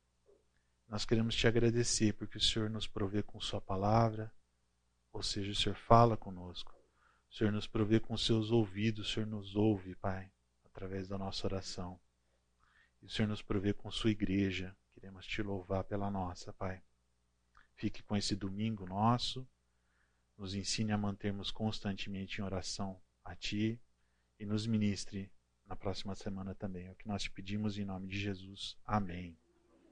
Nós queremos te agradecer porque o Senhor nos provê com Sua palavra, ou seja, o Senhor fala conosco. O Senhor nos provê com seus ouvidos, o Senhor nos ouve, Pai, através da nossa oração. E o Senhor nos provê com Sua igreja. Queremos te louvar pela nossa, Pai. Fique com esse domingo nosso. Nos ensine a mantermos constantemente em oração a Ti e nos ministre na próxima semana também. É o que nós te pedimos em nome de Jesus. Amém.